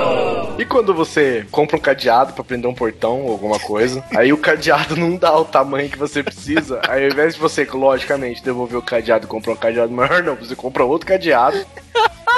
quando você compra um cadeado pra prender um portão ou alguma coisa, aí o cadeado não dá o tamanho que você precisa, aí ao invés de você, logicamente, devolver o cadeado e comprar um cadeado maior, não, você compra outro cadeado.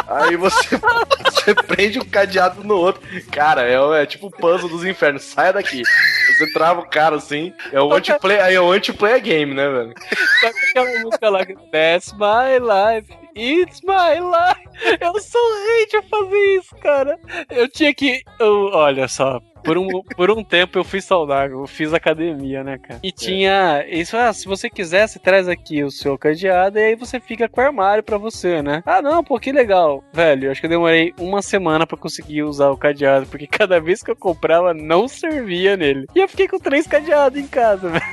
Aí você, você prende um cadeado no outro. Cara, é, é tipo o puzzle dos infernos. Saia daqui. Você trava o cara assim. É o anti-play, aí é o anti-play game, né, velho? Sabe aquela música lá? That's my life. It's my life. Eu sou rei de fazer isso, cara. Eu tinha que. eu- olha só. Por um, por um tempo eu fui saudável, eu fiz academia, né, cara? E tinha. Isso, ah, se você quiser, você traz aqui o seu cadeado e aí você fica com o armário pra você, né? Ah, não, pô, que legal. Velho, eu acho que eu demorei uma semana pra conseguir usar o cadeado, porque cada vez que eu comprava não servia nele. E eu fiquei com três cadeados em casa, velho.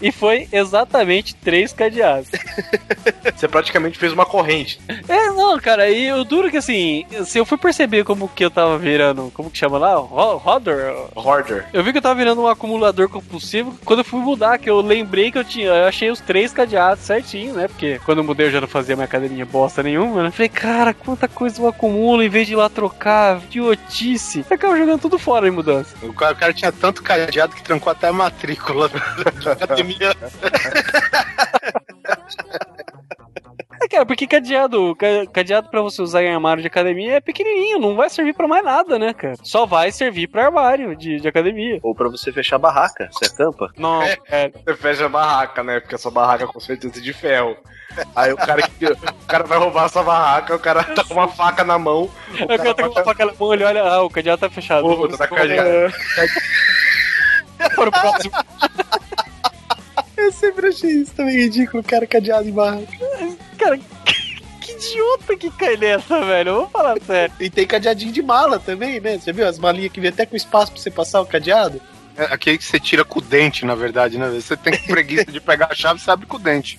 E foi exatamente três cadeados. Você praticamente fez uma corrente. É, não, cara, e o duro que assim, se eu fui perceber como que eu tava virando, como que chama lá? Ro- Rodder? Hoarder. Eu vi que eu tava virando um acumulador compulsivo. Quando eu fui mudar, que eu lembrei que eu tinha, eu achei os três cadeados certinho, né? Porque quando eu mudei eu já não fazia minha academia bosta nenhuma, né? Falei, cara, quanta coisa eu acumulo em vez de ir lá trocar, idiotice. Eu acabo jogando tudo fora em mudança. O cara, o cara tinha tanto cadeado que trancou até a matrícula da academia. É, cara, porque cadeado, ca- cadeado pra você usar em armário de academia é pequenininho, não vai servir pra mais nada, né, cara? Só vai servir pra armário de, de academia. Ou pra você fechar a barraca, você acampa. Não, é, Você fecha a barraca, né? Porque a sua barraca com certeza é de ferro. Aí o cara, que, o cara vai roubar a sua barraca, o cara tá com uma faca na mão. O Eu quero ter uma faca na mão, ele olha, ah, o cadeado tá fechado. Pô, tá cadeado. Para o próximo. Eu sempre achei isso também ridículo, cara cadeado em barraca. Cara, que idiota que cai nessa, velho. Eu vou falar sério. E tem cadeadinho de mala também, né? Você viu as malinhas que vem até com espaço pra você passar o cadeado? É aquele que você tira com o dente, na verdade, né? Você tem preguiça de pegar a chave, você abre com o dente.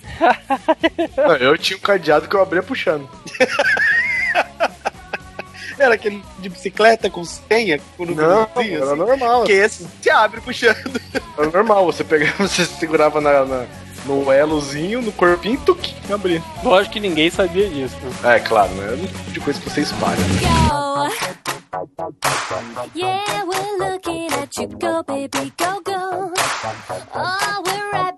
Não, eu tinha um cadeado que eu abria puxando. Era aquele de bicicleta com senha, com Não, númerozinho, era assim. normal. Porque esse se abre puxando. Era normal, você pegava, você segurava na, na- no elozinho, no corpinho, tuque, abria. Lógico que ninguém sabia disso. né? É, claro, né? É um tipo de coisa que você espalha. Yeah, we're looking at you. Go, baby, go, go. Oh, we're right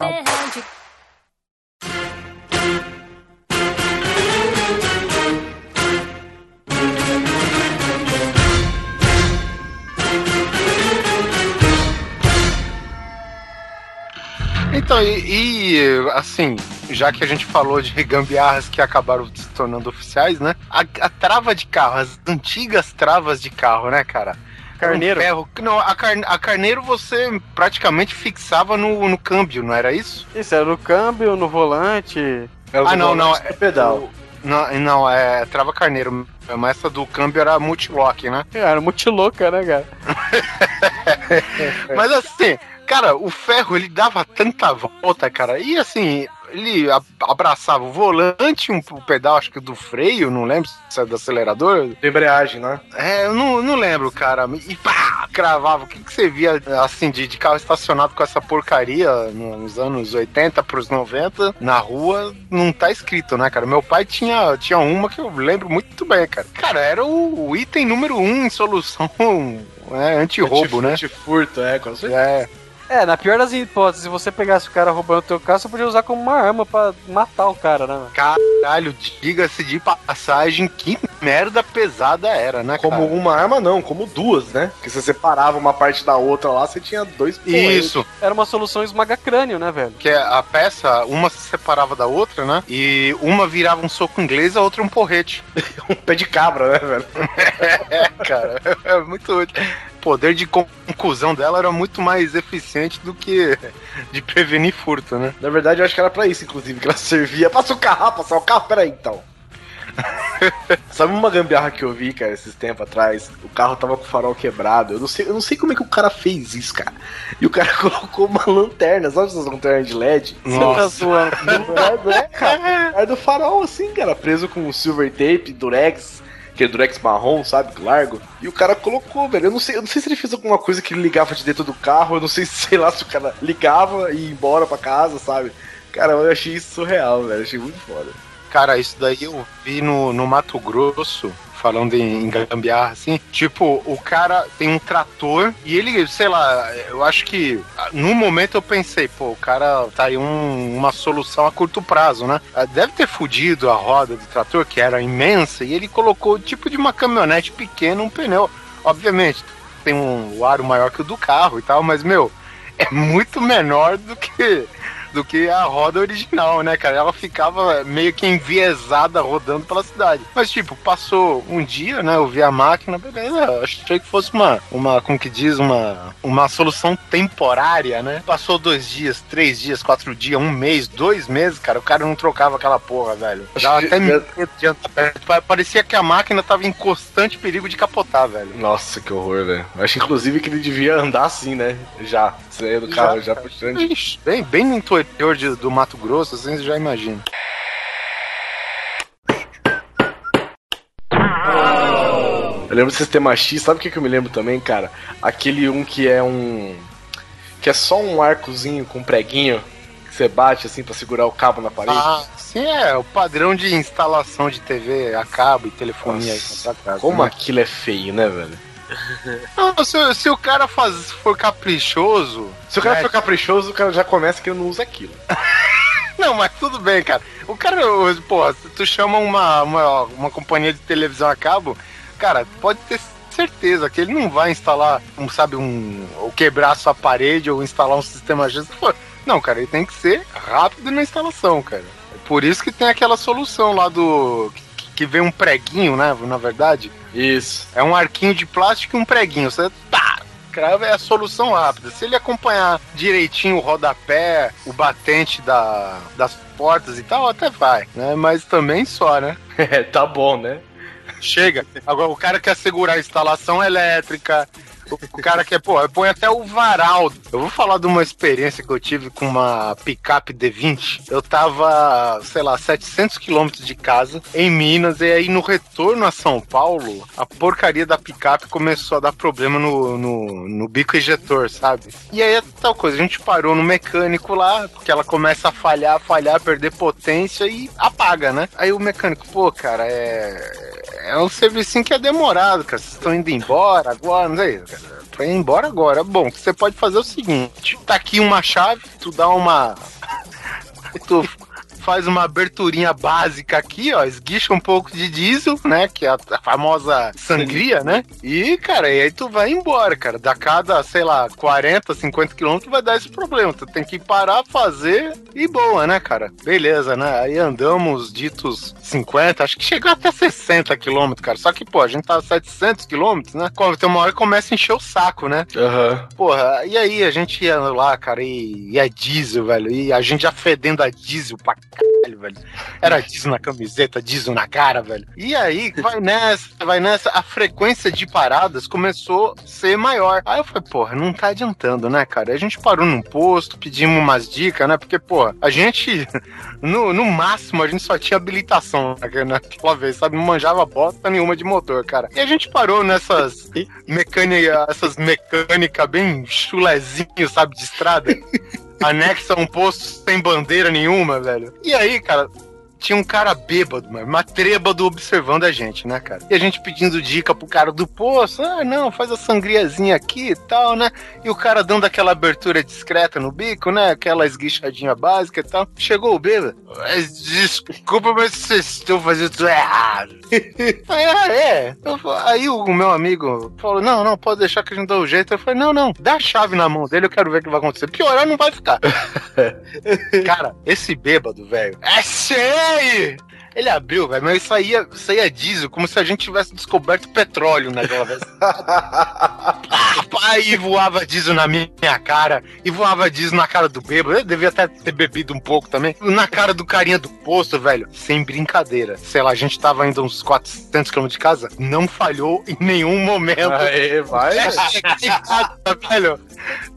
Então, e, e, assim, já que a gente falou de gambiarras que acabaram se tornando oficiais, né? A, a trava de carro, as antigas travas de carro, né, cara? Carneiro. Um ferro. Não, a, car, a carneiro você praticamente fixava no, no câmbio, não era isso? Isso, era no câmbio, no volante. Ah, não, não. É pedal. Não, não, é trava carneiro. Mas essa do câmbio era multilock, né? Era muito louca, né, cara? Mas assim, cara, o ferro ele dava tanta volta, cara. E assim, ele abraçava o volante, um pedal, acho que do freio, não lembro se é do acelerador. De embreagem, né? É, eu não, não lembro, cara. E pá, cravava. O que, que você via, assim, de, de carro estacionado com essa porcaria nos anos 80 pros 90 na rua? Não tá escrito, né, cara? Meu pai tinha, tinha uma que eu lembro muito bem, cara. Cara, era o, o item número um em solução é, anti-roubo, né? De furto, é, com certeza. É. É, na pior das hipóteses, se você pegasse o cara roubando o teu carro, você podia usar como uma arma pra matar o cara, né? Caralho, diga-se de passagem, que merda pesada era, né, Como cara? uma arma, não, como duas, né? Porque você separava uma parte da outra lá, você tinha dois porretes. Isso, Era uma solução esmaga-crânio, né, velho? que é a peça, uma se separava da outra, né? E uma virava um soco inglês, a outra um porrete. um pé de cabra, né, velho? É, cara, é muito útil. O poder de conclusão dela era muito mais eficiente do que de prevenir furto, né? Na verdade, eu acho que era pra isso, inclusive, que ela servia. Passa o carro, passar o carro, peraí, então. Sabe uma gambiarra que eu vi, cara, esses tempos atrás? O carro tava com o farol quebrado. Eu não sei, eu não sei como é que o cara fez isso, cara. E o cara colocou uma lanterna, sabe essas lanternas de LED? Nossa. Não é, não é, cara. É do farol, assim, cara, preso com silver tape, durex. Aquele durex marrom, sabe? Largo. E o cara colocou, velho. Eu não sei, eu não sei se ele fez alguma coisa que ele ligava de dentro do carro. Eu não sei, sei lá, se o cara ligava e ia embora pra casa, sabe? Cara, eu achei isso surreal, velho. Achei muito foda. Cara, isso daí eu vi no, no Mato Grosso, falando em, em gambiarra, assim. Tipo, o cara tem um trator e ele, sei lá, eu acho que no momento eu pensei, pô, o cara tá aí um- uma solução a curto prazo, né? Ah, Deve ter fudido a roda do trator, que era imensa, e ele colocou tipo de uma caminhonete pequena, um pneu. Obviamente, tem um aro maior que o do carro e tal, mas, meu, é muito menor do que do que a roda original, né, cara? Ela ficava meio que enviesada rodando pela cidade. Mas, tipo, passou um dia, né? Eu vi a máquina, beleza. Achei que fosse uma, uma como que diz, uma, uma solução temporária, né? Passou dois dias, três dias, quatro dias, um mês, dois meses, cara. O cara não trocava aquela porra, velho. Dava até medo de andar. Parecia que a máquina tava em constante perigo de capotar, velho. Nossa, que horror, velho. Acho inclusive que ele devia andar assim, né? Já. Sair do carro, já, puxando. Ixi, Bem, bem no interior de- do Mato Grosso, assim, você já imagina. Eu lembro do sistema X, sabe o que, que eu me lembro também, cara? Aquele um que é um. que é só um arcozinho com um preguinho que você bate assim pra segurar o cabo na parede. Ah, sim, é o padrão de instalação de TV a cabo e telefonia aí Nossa, na sua casa. Como né? aquilo é feio, né, velho? Não, se, se o cara faz, for caprichoso. Se o cara né, for caprichoso, o cara já começa que ele não usa aquilo. Não, mas tudo bem, cara. O cara, pô, se tu chama uma, uma, uma companhia de televisão a cabo, cara, pode ter certeza que ele não vai instalar, um, sabe, um. ou quebrar a sua parede ou instalar um sistema G. Pô, Não, cara, ele tem que ser rápido na instalação, cara. É por isso que tem aquela solução lá do. que, que vem um preguinho, né? Na verdade. Isso. É um arquinho de plástico e um preguinho. Você tá, crava é a solução rápida. Se ele acompanhar direitinho o rodapé, o batente da, das portas e tal, até vai, né? Mas também só, né? É, tá bom, né? Chega. Agora, o cara quer segurar a instalação elétrica. O cara quer, pô, põe até o varal. Eu vou falar de uma experiência que eu tive com uma picape D20. Eu tava, sei lá, 700 quilômetros de casa, em Minas, e aí no retorno a São Paulo, a porcaria da picape começou a dar problema no, no, no bico ejetor, sabe? E aí é tal coisa, a gente parou no mecânico lá, porque ela começa a falhar, falhar, perder potência e apaga, né? Aí o mecânico, pô, cara, é. É um servicinho que é demorado, cara. Vocês estão indo embora agora, não sei. Cara. Pra ir embora agora. Bom, você pode fazer o seguinte: tá aqui uma chave, tu dá uma. tu faz uma aberturinha básica aqui, ó, esguicha um pouco de diesel, né, que é a, a famosa sangria, né? E, cara, e aí tu vai embora, cara. Da cada, sei lá, 40, 50 quilômetros vai dar esse problema. Tu tem que parar, fazer e boa, né, cara? Beleza, né? Aí andamos ditos 50, acho que chegou até 60 quilômetros, cara. Só que, pô, a gente tá a 700 quilômetros, né? Quando Tem uma hora que começa a encher o saco, né? Aham. Porra, e aí a gente ia lá, cara, e, e a diesel, velho, e a gente já fedendo a diesel pra caralho, velho. Era diesel na camiseta, diesel na cara, velho. E aí, vai nessa, vai nessa, a frequência de paradas começou a ser maior. Aí eu falei, porra, não tá adiantando, né, cara? A gente parou num posto, pedimos umas dicas, né? Porque, porra, a gente, no, no máximo, a gente só tinha habilitação naquela naquela vez, sabe? Não manjava bosta nenhuma de motor, cara. E a gente parou nessas mecânica, essas mecânicas bem chulezinho, sabe, de estrada. Anexa um posto sem bandeira nenhuma, velho. E aí, cara, tinha um cara bêbado, mano, uma trêbado observando a gente, né, cara? E a gente pedindo dica pro cara do poço, ah, não, faz a sangriazinha aqui e tal, né? E o cara dando aquela abertura discreta no bico, né? Aquela esguichadinha básica e tal. Chegou o bêbado. "Mas Desculpa, mas vocês estão fazendo tudo errado. Aí, ah, é. Eu aí o meu amigo falou: não, não, pode deixar que a gente dá o jeito. Eu falei, não, não, dá a chave na mão dele, eu quero ver o que vai acontecer. Piorar não vai ficar. Cara, esse bêbado, velho, é cheio! Ele abriu, velho, mas saía, saía diesel, como se a gente tivesse descoberto petróleo naquela vez. pá, pá, Aí voava diesel na minha cara, e voava diesel na cara do bêbado. Eu devia até ter bebido um pouco também. Na cara do carinha do posto, velho. Sem brincadeira. Sei lá, a gente tava indo uns 400 km de casa. Não falhou em nenhum momento. Aê, vai. velho.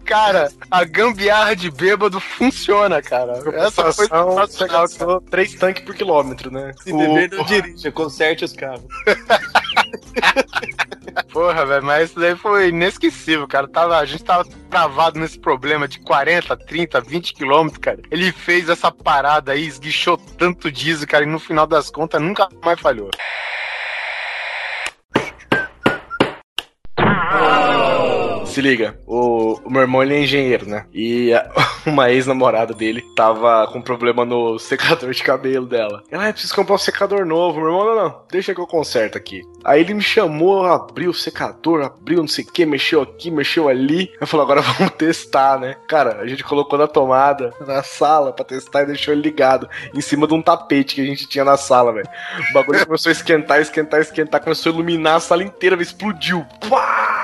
Cara, a gambiarra de bêbado funciona, cara. Essa foi você sensacional, gastou 3 tanques por quilômetro, né? Se beber, não dirija, conserte os carros. Porra, velho, mas isso daí foi inesquecível, cara. Tava, a gente tava travado nesse problema de 40, 30, 20 quilômetros, cara. Ele fez essa parada aí, esguichou tanto diesel, cara, e no final das contas nunca mais falhou. Se liga, o, o meu irmão ele é engenheiro, né? E a- uma ex-namorada dele tava com problema no secador de cabelo dela. Ela, ah, preciso comprar um secador novo. Meu irmão, não, não, deixa que eu conserto aqui. Aí ele me chamou, abriu o secador, abriu não sei o que, mexeu aqui, mexeu ali. Eu falei, agora vamos testar, né? Cara, a gente colocou na tomada, na sala, pra testar e deixou ele ligado, em cima de um tapete que a gente tinha na sala, velho. O bagulho começou a esquentar, esquentar, esquentar, começou a iluminar a sala inteira, velho, explodiu. Pá!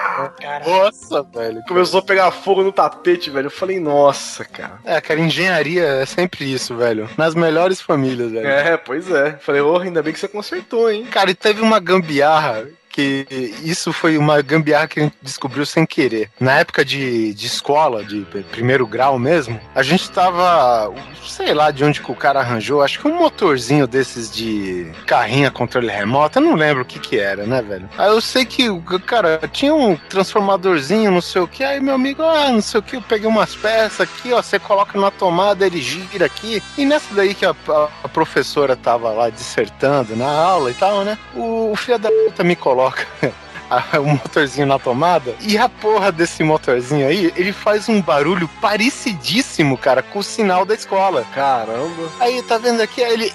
Nossa, velho. Começou a pegar fogo no tapete, velho. Eu falei, nossa, cara. É, cara, engenharia é sempre isso, velho. Nas melhores famílias, velho. É, pois é. Falei, ô, ainda bem que você consertou, hein? Cara, e teve uma gambiarra que isso foi uma gambiarra que a gente descobriu sem querer. Na época de, de escola, de primeiro grau mesmo, a gente tava, sei lá de onde que o cara arranjou, acho que um motorzinho desses de carrinha controle remoto, eu não lembro o que que era, né, velho? Aí eu sei que, cara, tinha um transformadorzinho, não sei o que, aí meu amigo, ah, não sei o que, eu peguei umas peças aqui, ó, você coloca na tomada, ele gira aqui, e nessa daí que a, a- a professora tava lá dissertando na aula e tal, né, o, o filho da puta me coloca a- o motorzinho na tomada. E a porra desse motorzinho aí, ele faz um barulho parecidíssimo, cara, com o sinal da escola. Caramba. Aí, tá vendo aqui? Aí ele.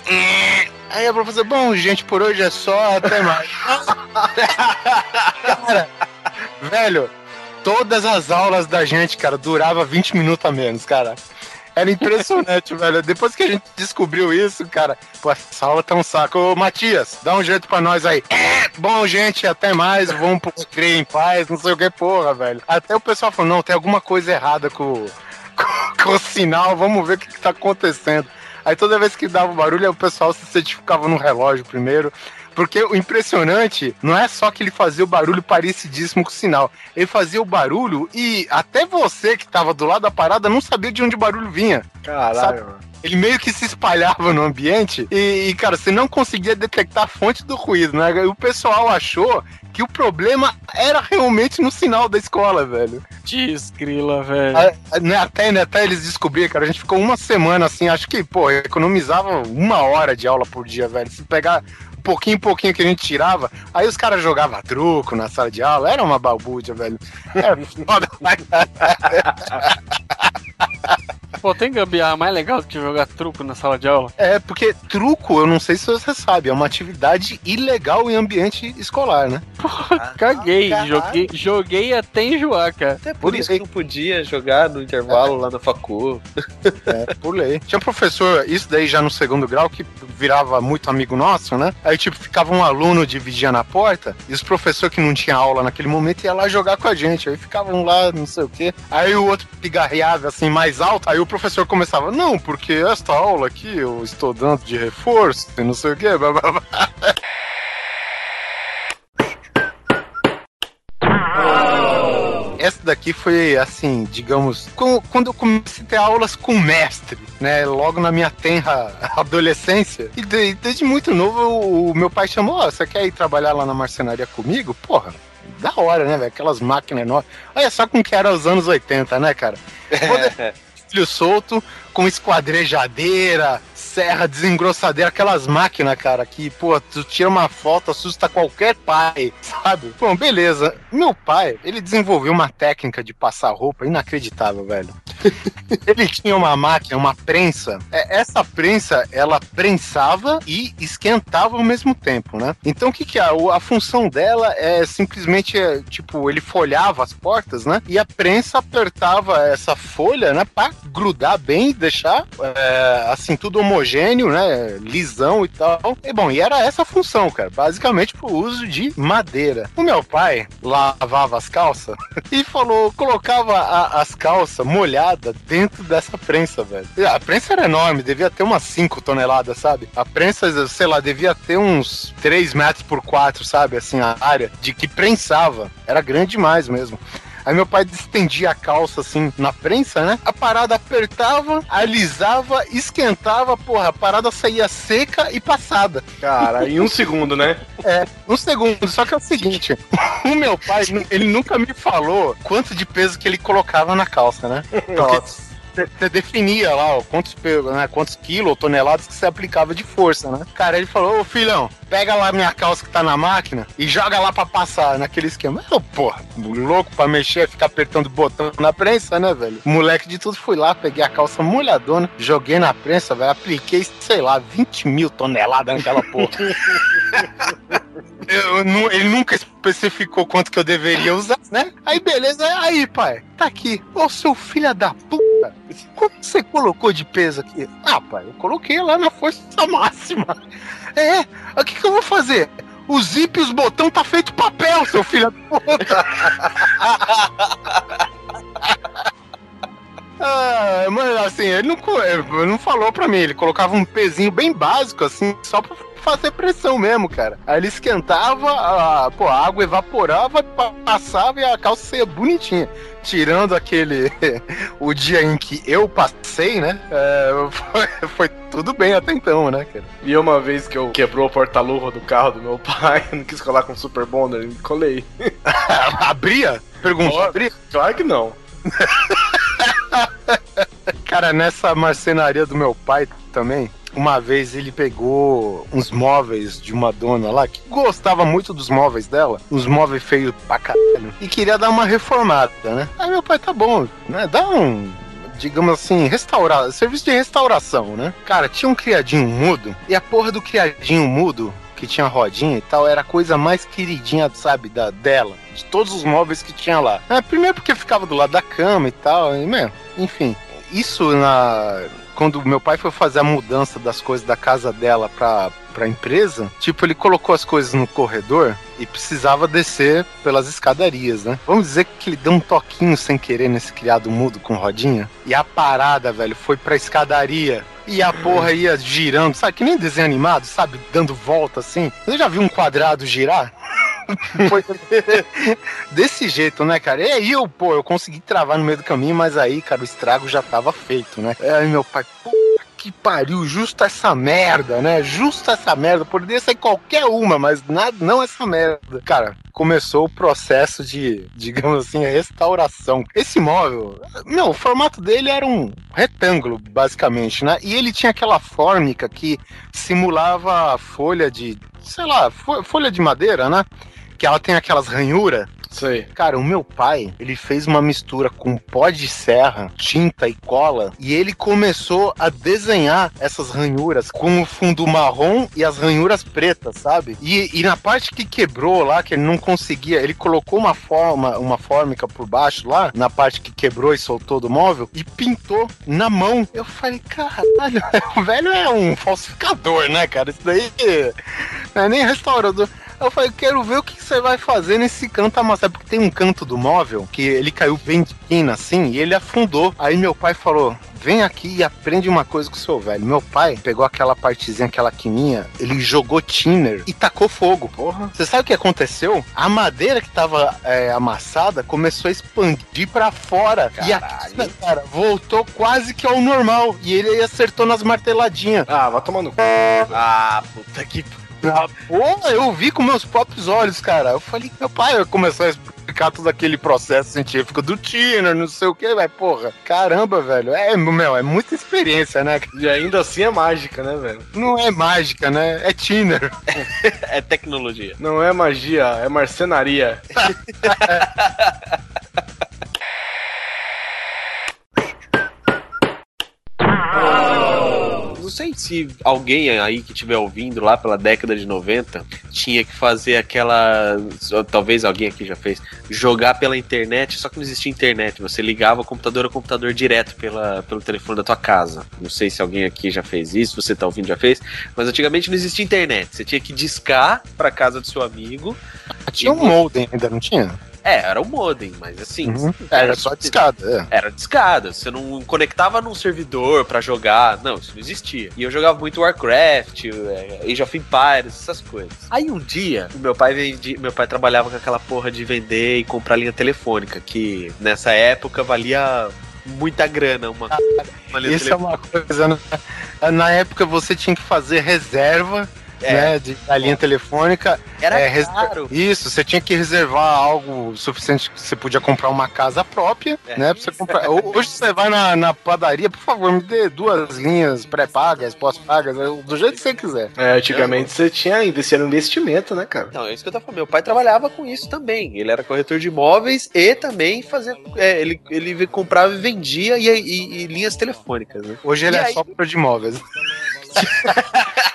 Aí a professora, bom, gente, por hoje é só, até mais. cara, velho, todas as aulas da gente, cara, durava 20 minutos a menos, cara. Era impressionante, velho. Depois que a gente descobriu isso, cara, pô, essa aula tá um saco. Ô, Matias, dá um jeito pra nós aí. É, bom, gente, até mais. Vamos pro crer em paz, não sei o que, porra, velho. Até o pessoal falou, não, tem alguma coisa errada com, com, com o sinal, vamos ver o que, que tá acontecendo. Aí toda vez que dava barulho, o pessoal se certificava no relógio primeiro. Porque o impressionante não é só que ele fazia o barulho parecidíssimo com o sinal. Ele fazia o barulho e até você que tava do lado da parada não sabia de onde o barulho vinha. Caralho, Sabe? mano. Ele meio que se espalhava no ambiente e, e, cara, você não conseguia detectar a fonte do ruído, né? E o pessoal achou que o problema era realmente no sinal da escola, velho. Desgrila, velho. A- né, Até, né, até eles descobrirem, cara, a gente ficou uma semana assim, acho que, pô, economizava uma hora de aula por dia, velho. Se pegar pouquinho em pouquinho que a gente tirava, aí os caras jogavam truco na sala de aula, era uma balbúrdia, velho. Era foda, Pô, tem gambiarra mais legal do que jogar truco na sala de aula? É, porque truco, eu não sei se você sabe, é uma atividade ilegal em ambiente escolar, né? Caguei, caralho. joguei, joguei até enjoar, cara. Até por isso que não podia jogar no intervalo lá na facu. É, por lei. Tinha um professor, isso daí já no segundo grau, que virava muito amigo nosso, né? Aí, tipo, ficava um aluno dividia na porta, e os professores que não tinha aula naquele momento ia lá jogar com a gente. Aí ficavam lá, não sei o quê. Aí o outro pigarreava assim mais alto, aí o professor começava, não, porque esta aula aqui eu estou dando de reforço, e não sei o quê. blá, blá, blá." Essa daqui foi assim, digamos, quando eu comecei a ter aulas com mestre, né? Logo na minha tenra adolescência. E de- desde muito novo o, meu pai chamou: "Ó, você quer ir trabalhar lá na marcenaria comigo? Porra, da hora, né, velho? Aquelas máquinas enormes. Olha só como que era os anos 80, né, cara? Filho solto, com esquadrejadeira, serra desengrossadeira, aquelas máquinas, cara, que, pô, tu tira uma foto, assusta qualquer pai, sabe? Bom, beleza. Meu pai, ele desenvolveu uma técnica de passar roupa inacreditável, velho. Ele tinha uma máquina, uma prensa. É, Essa prensa, ela prensava e esquentava ao mesmo tempo, né? Então, o que que é? A função dela é simplesmente, é, tipo, ele folhava as portas, né? E a prensa apertava essa folha, né? Pra grudar bem, deixar, é, assim, tudo homogêneo, né? Lisão e tal. E, bom, e era essa a função, cara. Basicamente pro uso de madeira. O meu pai lavava as calças e falou, colocava a- as calças molhadas dentro dessa prensa, velho. A prensa era enorme, devia ter umas 5 toneladas, sabe? A prensa, sei lá, devia ter uns 3 metros por 4, sabe? Assim, a área de que prensava. Era grande demais mesmo. Aí meu pai estendia a calça assim na prensa, né? A parada apertava, alisava, esquentava, porra, a parada saía seca e passada. Cara, em um segundo, né? É, um segundo, só que é o seguinte: o meu pai, ele nunca me falou quanto de peso que ele colocava na calça, né? Nossa. Você definia lá ó, quantos, né, quantos quilos ou toneladas que você aplicava de força, né? Cara, ele falou: Ô filhão, pega lá minha calça que tá na máquina e joga lá pra passar naquele esquema. Eu, porra, louco pra mexer, ficar apertando o botão na prensa, né, velho? Moleque de tudo, fui lá, peguei a calça molhadona, joguei na prensa, velho, apliquei, sei lá, 20 mil toneladas naquela porra. Eu nu- ele nunca especificou quanto que eu deveria usar, né? Aí, beleza, aí, pai, tá aqui. Ô, seu filho da puta, quanto você colocou de peso aqui? Ah, pai, eu coloquei lá na força máxima. É, o que que eu vou fazer? O zip e os botão tá feito papel, seu filho da puta. Ah, mas assim, ele não, ele não falou pra mim, ele colocava um pezinho bem básico, assim, só pra fazer pressão mesmo, cara. Aí ele esquentava, a, pô, a água evaporava, pa- passava e a calça saía bonitinha. Tirando aquele. o dia em que eu passei, né? é, foi, foi tudo bem até então, né, cara? E uma vez que eu quebrou o porta-luva do carro do meu pai, não quis colar com super bonder, colei. Abria? Pergunta, abria? Claro que não. Cara, nessa marcenaria do meu pai também, uma vez ele pegou uns móveis de uma dona lá que gostava muito dos móveis dela, uns móveis feios pra caralho, e queria dar uma reformada, né? Aí meu pai, tá bom, né? Dá um. Digamos assim, restaurar, serviço de restauração, né? Cara, tinha um criadinho mudo, e a porra do criadinho mudo, que tinha rodinha e tal, era a coisa mais queridinha, sabe, da, dela, de todos os móveis que tinha lá. É, primeiro porque ficava do lado da cama e tal, e, meu, enfim. Isso na. Quando meu pai foi fazer a mudança das coisas da casa dela pra, pra empresa, tipo, ele colocou as coisas no corredor e precisava descer pelas escadarias, né? Vamos dizer que ele deu um toquinho sem querer nesse criado mudo com rodinha. E a parada, velho, foi pra escadaria. E a porra ia girando, sabe? Que nem desenho animado, sabe? Dando volta assim. Você já viu um quadrado girar? Desse jeito, né, cara? E aí eu, pô, eu consegui travar no meio do caminho, mas aí, cara, o estrago já tava feito, né? Aí meu pai, pô, que pariu, justo essa merda, né? Justo essa merda. Poderia ser qualquer uma, mas nada, não essa merda. Cara, começou o processo de, digamos assim, restauração. Esse móvel, meu, o formato dele era um retângulo, basicamente, né? E ele tinha aquela fórmica que simulava folha de, sei lá, fo- folha de madeira, né? Que ela tem aquelas ranhuras. Sei. Cara, o meu pai, ele fez uma mistura com pó de serra, tinta e cola, e ele começou a desenhar essas ranhuras com o fundo marrom e as ranhuras pretas, sabe? E, e na parte que quebrou lá, que ele não conseguia, ele colocou uma forma, uma fórmica por baixo lá, na parte que quebrou e soltou do móvel, e pintou na mão. Eu falei, caralho, o velho é um falsificador, né, cara? Isso daí não é nem restaurador. Eu falei, quero ver o que você vai fazer nesse canto amassado. Porque tem um canto do móvel que ele caiu bem de quina assim e ele afundou. Aí meu pai falou: vem aqui e aprende uma coisa com o seu velho. Meu pai pegou aquela partezinha, aquela quininha, ele jogou thinner e tacou fogo. Porra. Você sabe o que aconteceu? A madeira que tava é, amassada começou a expandir pra fora. E a cara, voltou quase que ao normal. E ele acertou nas marteladinhas. Ah, vai tomando. Ah, puta que. Ah, Pô, eu vi com meus próprios olhos, cara. Eu falei, meu pai começou a explicar todo aquele processo científico do Tiner, não sei o que, vai, porra. Caramba, velho. É, meu, é muita experiência, né? E ainda assim é mágica, né, velho? Não é mágica, né? É Tiner. É tecnologia. Não é magia, é marcenaria. não sei se alguém aí que estiver ouvindo lá pela década de 90 tinha que fazer aquela. Talvez alguém aqui já fez. Jogar pela internet, só que não existia internet. Você ligava o computador ao computador direto pela, pelo telefone da tua casa. Não sei se alguém aqui já fez isso, você tá ouvindo já fez. Mas antigamente não existia internet. Você tinha que discar pra casa do seu amigo. Tinha um modem ainda, não tinha? É, era o modem, mas assim. Uhum. Era só discada, é. Era discada, você não conectava num servidor pra jogar, não, isso não existia. E eu jogava muito Warcraft, é, Age of Empires, essas coisas. Aí um dia, meu pai vendia, meu pai trabalhava com aquela porra de vender e comprar linha telefônica, que nessa época valia muita grana uma, uma linha Isso é uma coisa. né? Na época você tinha que fazer reserva. É. Né, de, da linha telefônica. Era É, res- caro. Isso, você tinha que reservar algo suficiente que você podia comprar uma casa própria, É. né? Pra você comprar. Ho- Hoje você vai na, na padaria, por favor, me dê duas linhas pré-pagas, pós-pagas, do jeito que você quiser. É, antigamente você tinha investir no investimento, né, cara? Então, é isso que eu tô falando. Meu pai trabalhava com isso também. Ele era corretor de imóveis e também fazia. é, ele, ele comprava e vendia e, e- e linhas telefônicas, né? Hoje ele E é aí? só para de imóveis.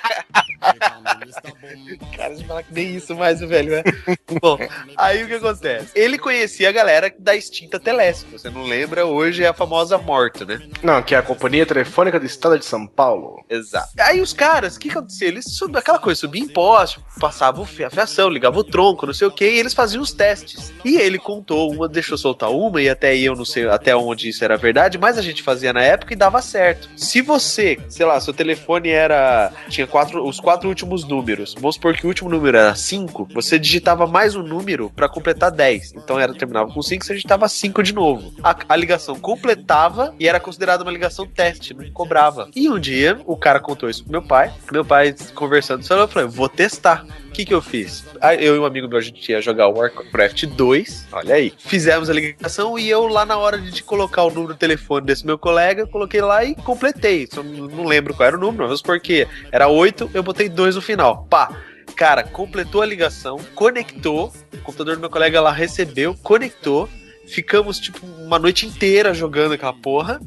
Cara, de falar que nem isso mais, velho, né? Bom, aí o que acontece? Ele conhecia a galera da extinta Telesp. Você não lembra? Hoje é a famosa Morto, né? Não, que é a Companhia Telefônica do Estado de São Paulo. Exato. Aí os caras, o que acontecia? Eles subiam aquela coisa, subiam imposto, passavam a fiação, ligavam o tronco, não sei o que, e eles faziam os testes. E ele contou uma, deixou soltar uma, e até aí eu não sei até onde isso era verdade, mas a gente fazia na época e dava certo. Se você, sei lá, seu telefone era. tinha quatro, os quatro últimos números, vamos supor que o último número era 5, você digitava mais um número pra completar 10. Então era terminava com 5, você digitava 5 de novo. A, a ligação completava e era considerada uma ligação teste, não cobrava. E um dia o cara contou isso pro meu pai. Meu pai conversando, eu falei, vou testar. O que, que eu fiz? Eu e um amigo meu, a gente ia jogar Warcraft 2. Olha aí. Fizemos a ligação e eu, lá na hora de colocar o número do telefone desse meu colega, coloquei lá e completei. Só não lembro qual era o número, mas porque era 8, eu botei 2 no final. Pá! Cara, completou a ligação, conectou. O computador do meu colega lá recebeu, conectou. Ficamos, tipo, uma noite inteira jogando aquela porra.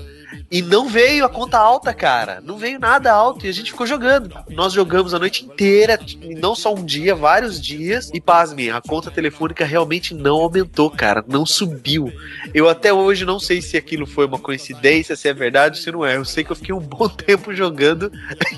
E não veio a conta alta, cara. Não veio nada alto e a gente ficou jogando. Nós jogamos a noite inteira, não só um dia, vários dias. E pasmem, a conta telefônica realmente não aumentou, cara. Não subiu. Eu até hoje não sei se aquilo foi uma coincidência, se é verdade ou se não é. Eu sei que eu fiquei um bom tempo jogando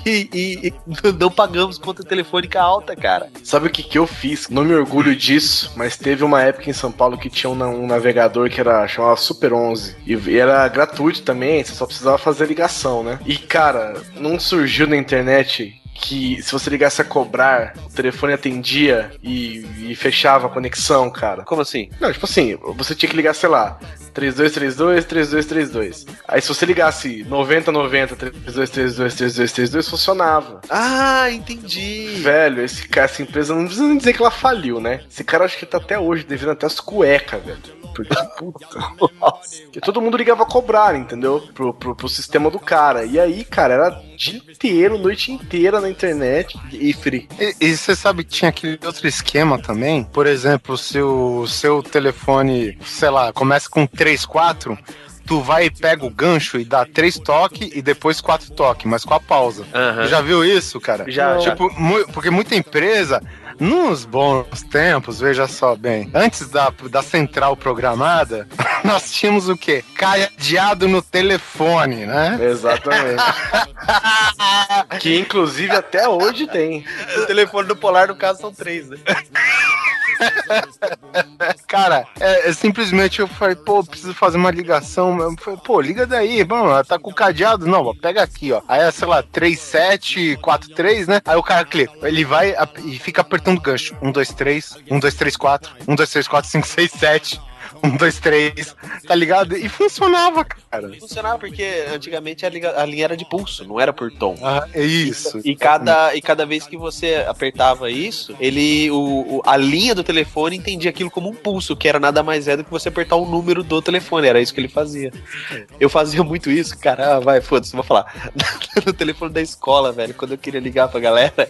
e, e- e não pagamos conta telefônica alta, cara. Sabe o que, que eu fiz? Não me orgulho disso, mas teve uma época em São Paulo que tinha um, um navegador que era chamava Super 11 e, e era gratuito também, você só precisava fazer ligação, né? E cara, não surgiu na internet que se você ligasse a cobrar, o telefone atendia e, e fechava a conexão, cara. Como assim? Não, tipo assim, você tinha que ligar, sei lá, 3232, 3232. Aí se você ligasse 9090, 3232, 3232, funcionava. Ah, entendi. Velho, esse cara, essa empresa, não precisa nem dizer que ela faliu, né? Esse cara acho que tá até hoje devendo até as cuecas, velho. Porque, puta. Porque todo mundo ligava a cobrar, entendeu? Pro, pro, pro sistema do cara. E aí, cara, era dia inteiro, noite inteira na internet e free. E, você sabe que tinha aquele outro esquema também? Por exemplo, se o seu telefone, sei lá, começa com 3, 4, tu vai e pega o gancho e dá três toques e depois quatro toques, mas com a pausa. Aham. Já viu isso, cara? Já, já. Tipo, mu- porque muita empresa, nos bons tempos, veja só bem, antes da, da central programada, nós tínhamos o quê? Cadeado no telefone, né? Exatamente. que inclusive até hoje tem. O telefone do Polar, no caso, são três, né? Cara, é, é simplesmente eu falei, pô, preciso fazer uma ligação. Eu falei, pô, liga daí, mano, ela tá com o cadeado. Não, ó, pega aqui, ó. Aí é, sei lá, 3743, né? Aí o cara clica, ele vai e fica apertando o gancho. 1, 2, 3, 1, 2, 3, 4, 1, 2, 3, 4, 5, 6, 7. 1, 2, 3, tá ligado? E funcionava, cara. Funcionava porque antigamente a, liga- a linha era de pulso, não era por tom. Ah, é isso. E cada, e cada vez que você apertava isso, ele. O, o- a linha do telefone entendia aquilo como um pulso, que era nada mais é do que você apertar o número do telefone. Era isso que ele fazia. Eu fazia muito isso, cara. Ah, vai, foda-se, vou falar. no telefone da escola, velho, quando eu queria ligar pra galera,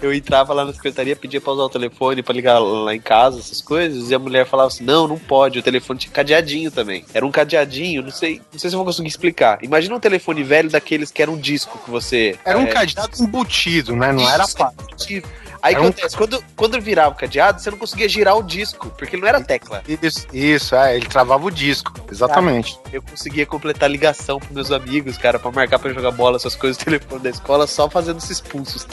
Eu entrava lá na secretaria, pedia pra usar o telefone pra ligar lá em casa, essas coisas, e a mulher falava assim: não, não pode. O telefone tinha cadeadinho também. Era um cadeadinho, não sei, não sei se eu vou conseguir explicar. Imagina um telefone velho daqueles que era um disco que você. Era um é, cadeado embutido, né? Não era embutido. Aí Era um- acontece, quando, quando virava o cadeado, você não conseguia girar o disco, porque não era tecla. Isso, isso, é, ele travava o disco. Exatamente. Eu conseguia completar ligação pros meus amigos, cara, pra marcar pra jogar bola, essas coisas, o telefone da escola, só fazendo esses pulsos.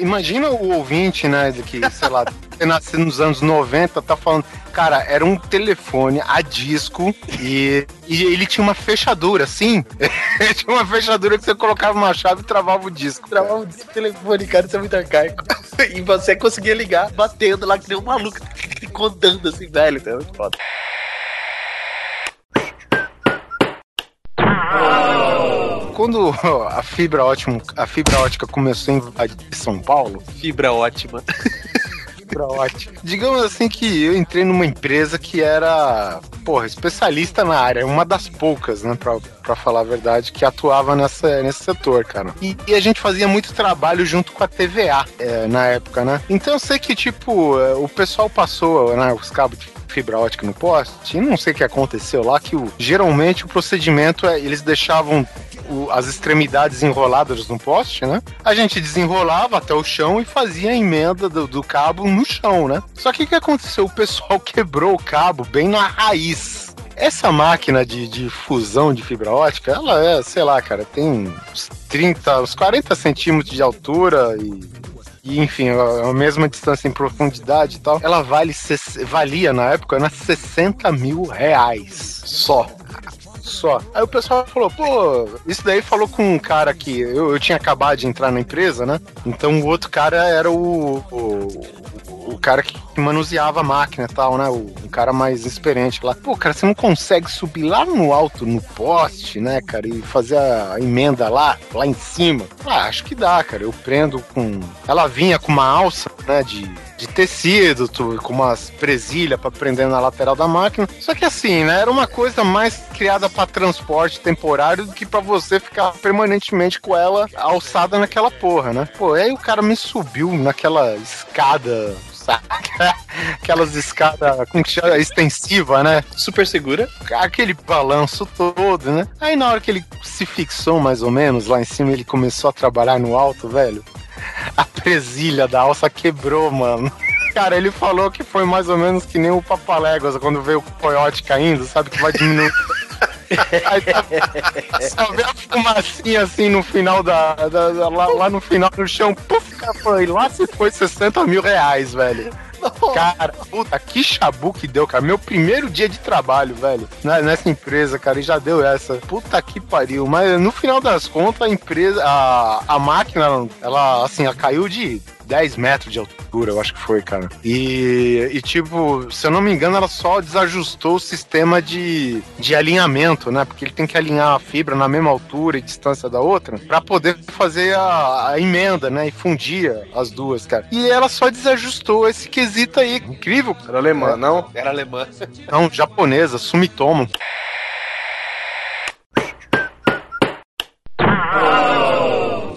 Imagina o ouvinte, né, do que, sei lá, ter nascido nos anos 90, tá falando, cara, era um telefone a disco e, e ele tinha uma fechadura, sim. Ele tinha uma fechadura que você colocava uma chave e travava o disco. Travava o disco telefone, cara, isso é muito arcaico. E você conseguia ligar batendo lá que nem um maluco, contando assim, velho, então é muito foda. Quando a fibra ótima, a fibra ótica começou a invadir São Paulo, Fibra ótima. fibra ótica. Digamos assim que eu entrei numa empresa que era, porra, especialista na área, uma das poucas, né, pra, pra falar a verdade, que atuava nessa, nesse setor, cara. E, e a gente fazia muito trabalho junto com a TVA é, na época, né? Então eu sei que, tipo, é, o pessoal passou, né, os cabos de fibra ótica no poste, e não sei o que aconteceu lá, que o, geralmente o procedimento é, eles deixavam o- as extremidades enroladas no poste, né? A gente desenrolava até o chão e fazia a emenda do, do cabo no chão, né? Só que o que aconteceu? O pessoal quebrou o cabo bem na raiz. Essa máquina de, de fusão de fibra ótica, ela é, sei lá, cara, tem uns 30, uns 40 centímetros de altura e e, enfim, a, a mesma distância em profundidade e tal, ela vale, valia na época, né, 60 mil reais só. Só. Aí o pessoal falou, pô, isso daí falou com um cara que eu, eu tinha acabado de entrar na empresa, né? Então o outro cara era o, o, o cara que manuseava a máquina e tal, né? O, cara mais experiente lá. Pô, cara, você não consegue subir lá no alto, no poste, né, cara, e fazer a emenda lá, lá em cima? Ah, acho que dá, cara. Eu prendo com. Ela vinha com uma alça, né, de, de tecido, tu- com umas presilhas pra prender na lateral da máquina. Só que assim, né, era uma coisa mais criada pra transporte temporário do que pra você ficar permanentemente com ela alçada naquela porra, né? Pô, aí o cara me subiu naquela escada. Aquelas escadas, chama? Extensiva, né? Super segura. aquele balanço todo, né? Aí na hora que ele se fixou mais ou menos lá em cima, ele começou a trabalhar no alto, velho. A presilha da alça quebrou, mano. Cara, ele falou que foi mais ou menos que nem o Papaléguas quando veio o coiote caindo, sabe? Que vai diminuir. Aí tá, só vê a fumacinha assim no final da. da- da- lá, lá no final do chão. Puf, foi lá se foi 60 mil reais, velho. Cara, puta, que chabu que deu, cara. Meu primeiro dia de trabalho, velho, né, nessa empresa, cara, e já deu essa. Puta que pariu. Mas no final das contas, a empresa, a, a máquina, ela, assim, ela caiu de 10 metros de altura, eu acho que foi, cara. E, e, tipo, se eu não me engano, ela só desajustou o sistema de, de alinhamento, né? Porque ele tem que alinhar a fibra na mesma altura e distância da outra pra poder fazer a, a emenda, né? E fundir as duas, cara. E ela só desajustou esse quesito aí. Incrível. Era alemã, não? Era alemã. Não, japonesa, Sumitomo.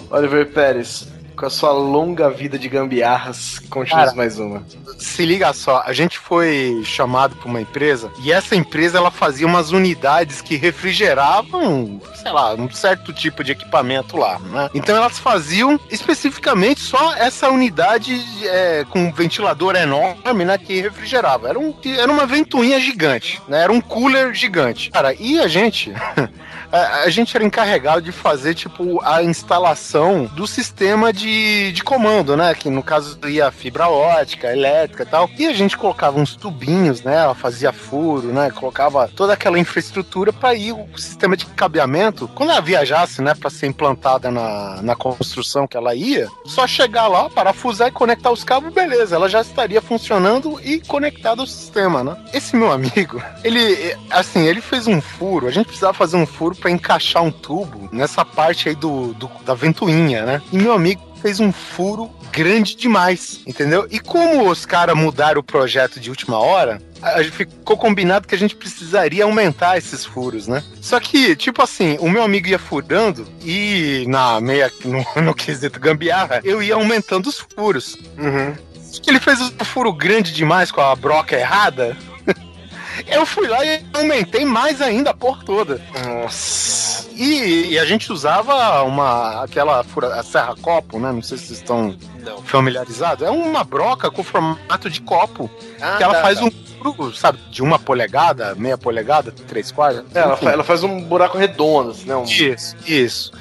Oliver Pérez, com a sua longa vida de gambiarras, conte-nos mais uma. Se liga só, a gente foi chamado pra uma empresa e essa empresa ela fazia umas unidades que refrigeravam, sei lá, um certo tipo de equipamento lá, né? Então elas faziam especificamente só essa unidade é, com um ventilador enorme, né, que refrigerava. Era, um, era uma ventoinha gigante, né? Era um cooler gigante. Cara, e a gente a, a gente era encarregado de fazer, tipo, a instalação do sistema de, de comando, né? Que no caso ia fibra ótica, elétrica e tal. E a gente colocava uns tubinhos, né? Ela fazia furo, né? Colocava toda aquela infraestrutura para ir o sistema de cabeamento. Quando ela viajasse, né, para ser implantada na, na construção que ela ia, só chegar lá, parafusar e conectar os cabos, beleza, ela já estaria funcionando e conectada ao sistema, né? Esse meu amigo, ele, assim, ele fez um furo, a gente precisava fazer um furo para encaixar um tubo nessa parte aí do, do- da ventoinha, né? E meu amigo fez um furo grande demais, entendeu? E como os caras mudaram o projeto de última hora, a gente ficou combinado que a gente precisaria aumentar esses furos, né? Só que, tipo assim, o meu amigo ia furando e na meia, no, no quesito gambiarra, eu ia aumentando os furos. Uhum. Ele fez o furo grande demais com a broca errada. Eu fui lá e aumentei mais ainda a porra toda. Nossa. E, e a gente usava uma aquela fura, a serra copo, né? Não sei se vocês estão Não. familiarizados. É uma broca com formato de copo Ah, que ela tá, faz tá. um furo, sabe, de uma polegada, meia polegada, três quartos. É, ela, enfim. fa- ela faz um buraco redondo, assim, né? Um... Isso, isso.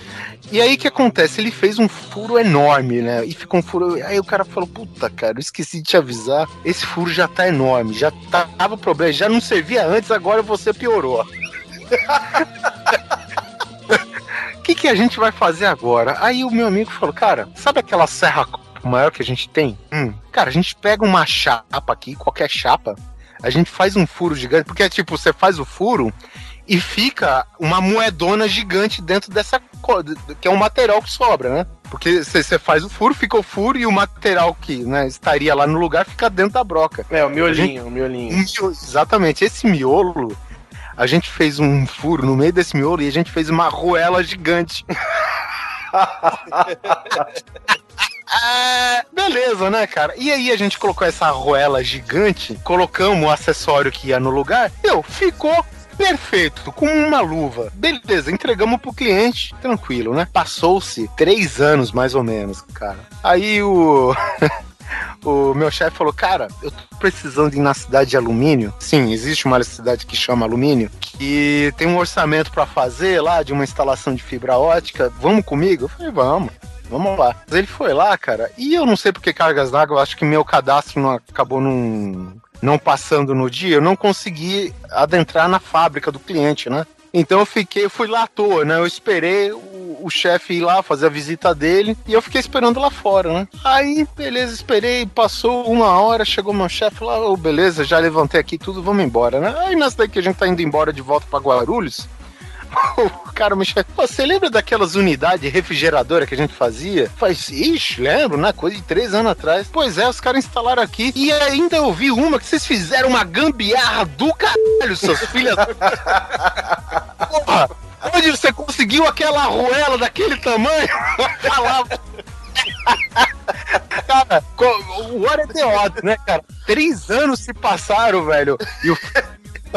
E aí o que acontece? Ele fez um furo enorme, né? E ficou um furo. Aí o cara falou: Puta, cara, eu esqueci de te avisar. Esse furo já tá enorme, já tava problema, já não servia antes, agora você piorou. O que, que a gente vai fazer agora? Aí o meu amigo falou: Cara, sabe aquela serra maior que a gente tem? Hum, cara, a gente pega uma chapa aqui, qualquer chapa, a gente faz um furo gigante, porque é tipo, você faz o furo e fica uma moedona gigante dentro dessa que é um material que sobra, né? Porque você faz o furo, fica o furo e o material que né, estaria lá no lugar fica dentro da broca. É, o miolinho, o miolinho. Miolo- exatamente, esse miolo, a gente fez um furo no meio desse miolo e a gente fez uma arruela gigante. Ah, beleza, né, cara? E aí a gente colocou essa arruela gigante, colocamos o acessório que ia no lugar, meu, ficou perfeito, com uma luva. Beleza, entregamos pro cliente, tranquilo, né? Passou-se três anos, mais ou menos, cara. Aí o... O meu chefe falou, cara, eu tô precisando ir na cidade de alumínio. Sim, existe uma cidade que chama alumínio, que tem um orçamento pra fazer lá de uma instalação de fibra ótica. Vamos comigo? Eu falei, vamos. Vamos lá. Ele foi lá, cara, e eu não sei porque cargas d'água, acho que meu cadastro não acabou não, não passando no dia, eu não consegui adentrar na fábrica do cliente, né? Então eu fiquei, fui lá à toa, né? Eu esperei o, o chefe ir lá fazer a visita dele e eu fiquei esperando lá fora, né? Aí, beleza, esperei, passou uma hora, chegou meu chefe lá, ô, beleza, já levantei aqui tudo, vamos embora, né? Aí nessa daí que a gente tá indo embora de volta pra Guarulhos, o cara me chama, "Pô, você lembra daquelas unidades refrigeradoras que a gente fazia? Faz, ixi, lembro, né? Coisa de três anos atrás. Pois é, os caras instalaram aqui e ainda eu vi uma que vocês fizeram uma gambiarra do caralho, seus filhos. Porra, onde você conseguiu aquela arruela daquele tamanho? Cara, co- what é odds, né, cara? Três anos se passaram, velho, e o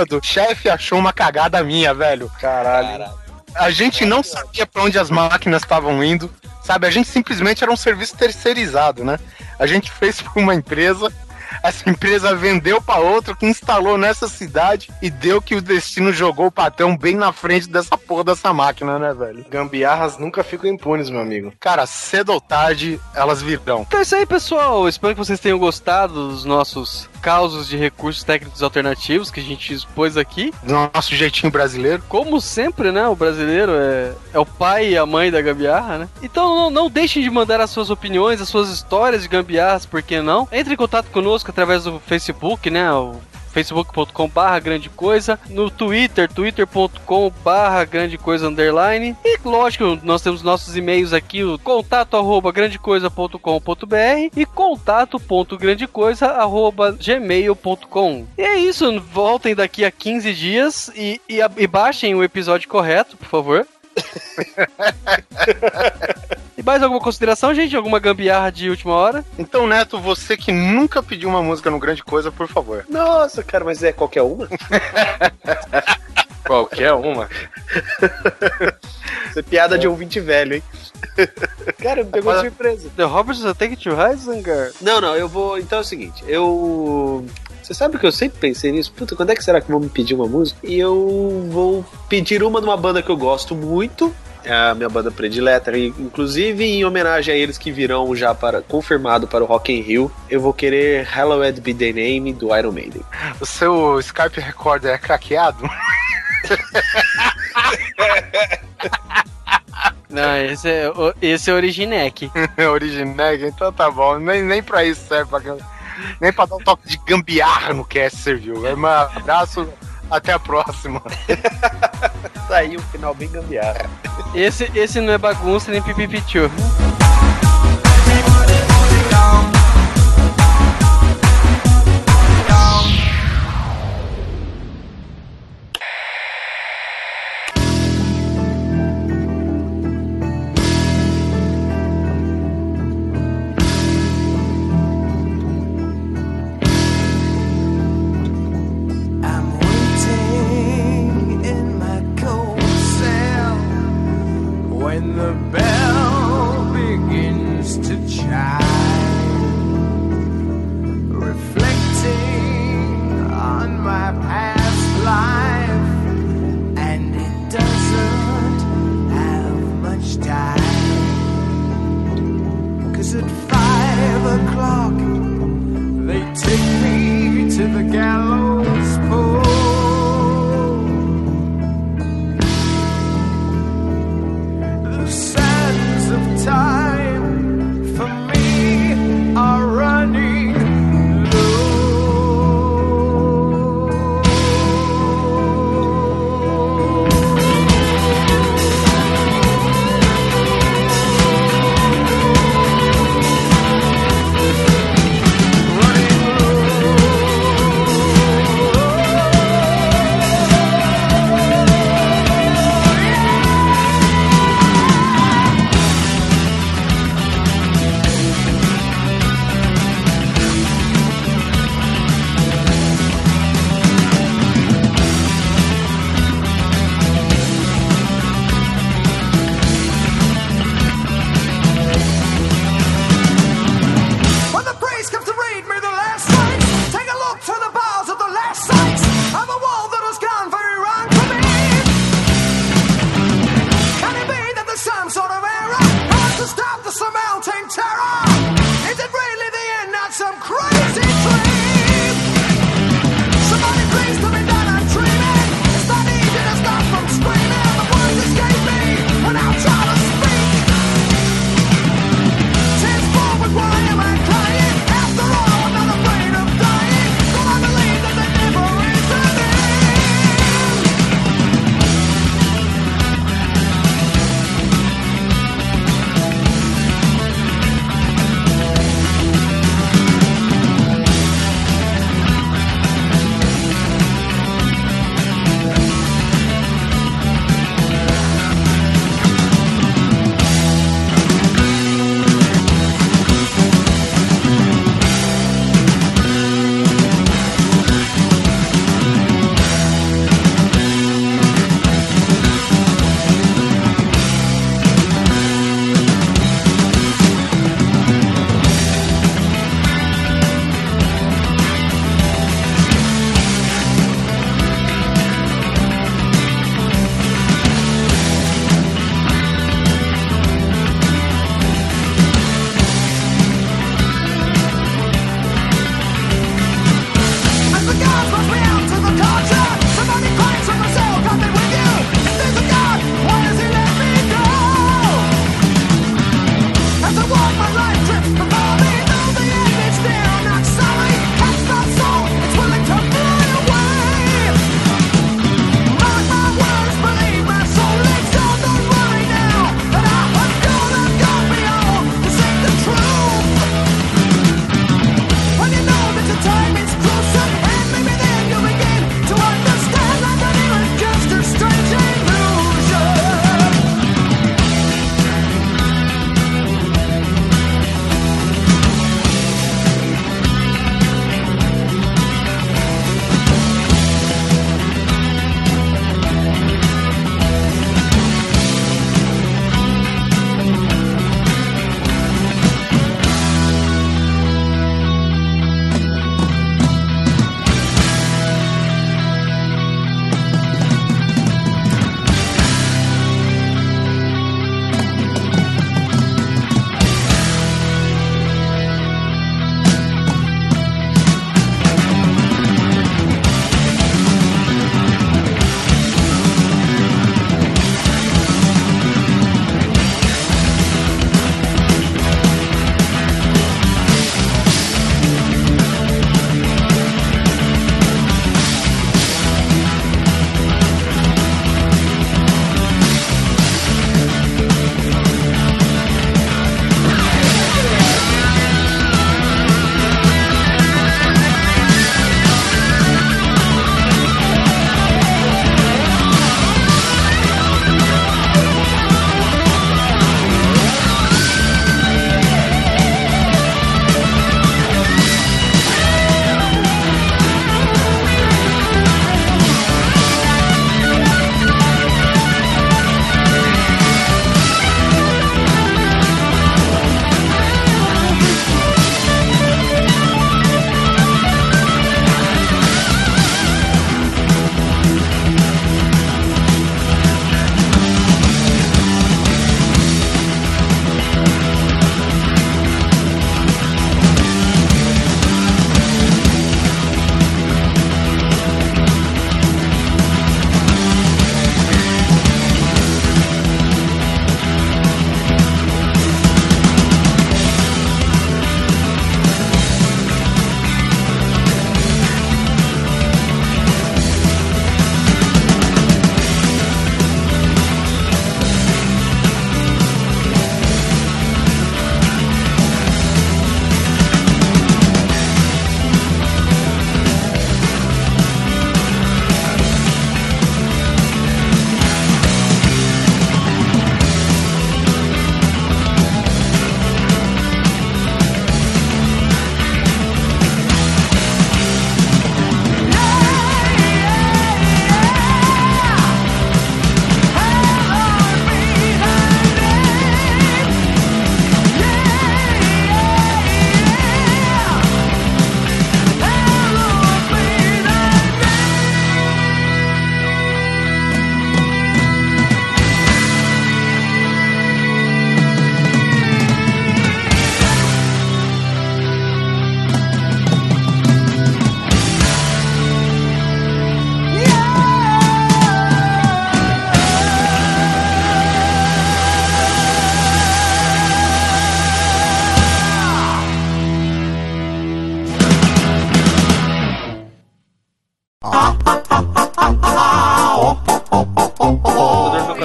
do chefe achou uma cagada minha, velho. Caralho. A gente não sabia pra onde as máquinas estavam indo, sabe? A gente simplesmente era um serviço terceirizado, né? A gente fez pra uma empresa, essa empresa vendeu pra outra que instalou nessa cidade e deu que o destino jogou o patrão bem na frente dessa porra dessa máquina, né, velho? Gambiarras nunca ficam impunes, meu amigo. Cara, cedo ou tarde elas virão. Então é isso aí, pessoal. Espero que vocês tenham gostado dos nossos causos de recursos técnicos alternativos que a gente expôs aqui. Do nosso jeitinho brasileiro. Como sempre, né? O brasileiro é, é o pai e a mãe da gambiarra, né? Então não, não deixem de mandar as suas opiniões, as suas histórias de gambiarras, por que não? Entre em contato conosco através do Facebook, né? O facebook.com barra grande coisa, no Twitter, twitter.com barra grande coisa underline, e lógico, nós temos nossos e-mails aqui, o contato arroba grandecoisa.com.br e contato.grandecoisa arroba gmail.com. E é isso, voltem daqui a 15 dias e, e, e baixem o episódio correto, por favor. e mais alguma consideração, gente? Alguma gambiarra de última hora? Então, Neto, você que nunca pediu uma música no Grande Coisa, por favor. Nossa, cara, mas é qualquer uma? Qualquer uma. Isso é piada de ouvinte velho, hein? Cara, me pegou de surpresa. The Roberts Attack to Heisenberg. Não, não, eu vou. Então é o seguinte, eu. Você sabe que eu sempre pensei nisso? Puta, quando é que será que vão me pedir uma música? E eu vou pedir uma de uma banda que eu gosto muito. É a minha banda predileta, e, inclusive em homenagem a eles que virão já para confirmado para o Rock in Rio, eu vou querer Hallowed Be The Name do Iron Maiden. O seu Skype Recorder é craqueado? Não, esse é, o- esse é Originec. Origineg, então tá bom. Nem, nem pra isso serve. Pra, nem pra dar um toque de gambiarra no cast serviu. É um abraço, até a próxima. Saiu um final bem gambiarra. Esse, esse não é bagunça nem pipipichu.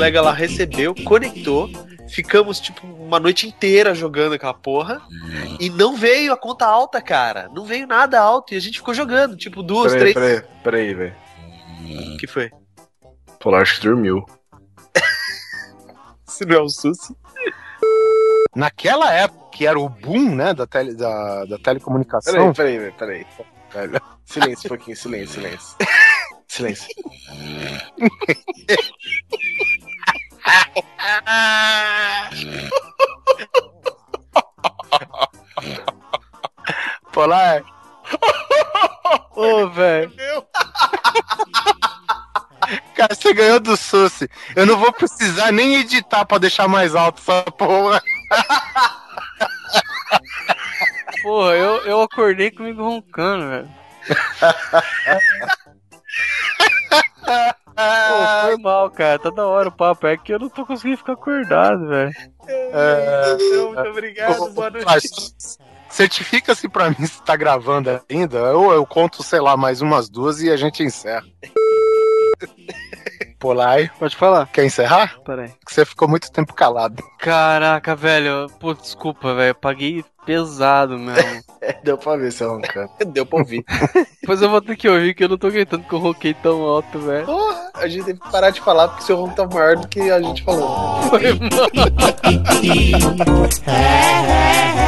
Colega lá recebeu, conectou. Ficamos, tipo, uma noite inteira jogando aquela porra. E não veio a conta alta, cara. Não veio nada alto. E a gente ficou jogando, tipo, duas, Peraí, três. peraí, peraí, velho. O que foi? Polar acho que dormiu. Se não é o Susi. Naquela época, que era o boom, né, da, tele, da, da telecomunicação. Peraí, peraí, velho, peraí. Velho. Silêncio um pouquinho, silêncio, silêncio. Silêncio. Polar. Ô, velho. Cara, você ganhou do Susi. Eu não vou precisar nem editar pra deixar mais alto essa porra. Porra, eu, eu acordei comigo roncando, velho. Pô, foi mal, cara. Tá da hora o papo. É que eu não tô conseguindo ficar acordado, velho. Muito obrigado, boa noite. Certifica-se pra mim se tá gravando ainda, ou eu conto, sei lá, mais umas duas e a gente encerra. Polar, Pode falar. quer encerrar? Pera aí. Que você ficou muito tempo calado. Caraca, velho. Pô, desculpa, velho. Eu paguei pesado mesmo. É, deu pra ver você roncando. Deu pra ouvir. Depois eu vou ter que ouvir que eu não tô aguentando que eu ronquei tão alto, velho. Porra, a gente teve que parar de falar porque seu ronco tá maior do que a gente falou. Foi. Hey,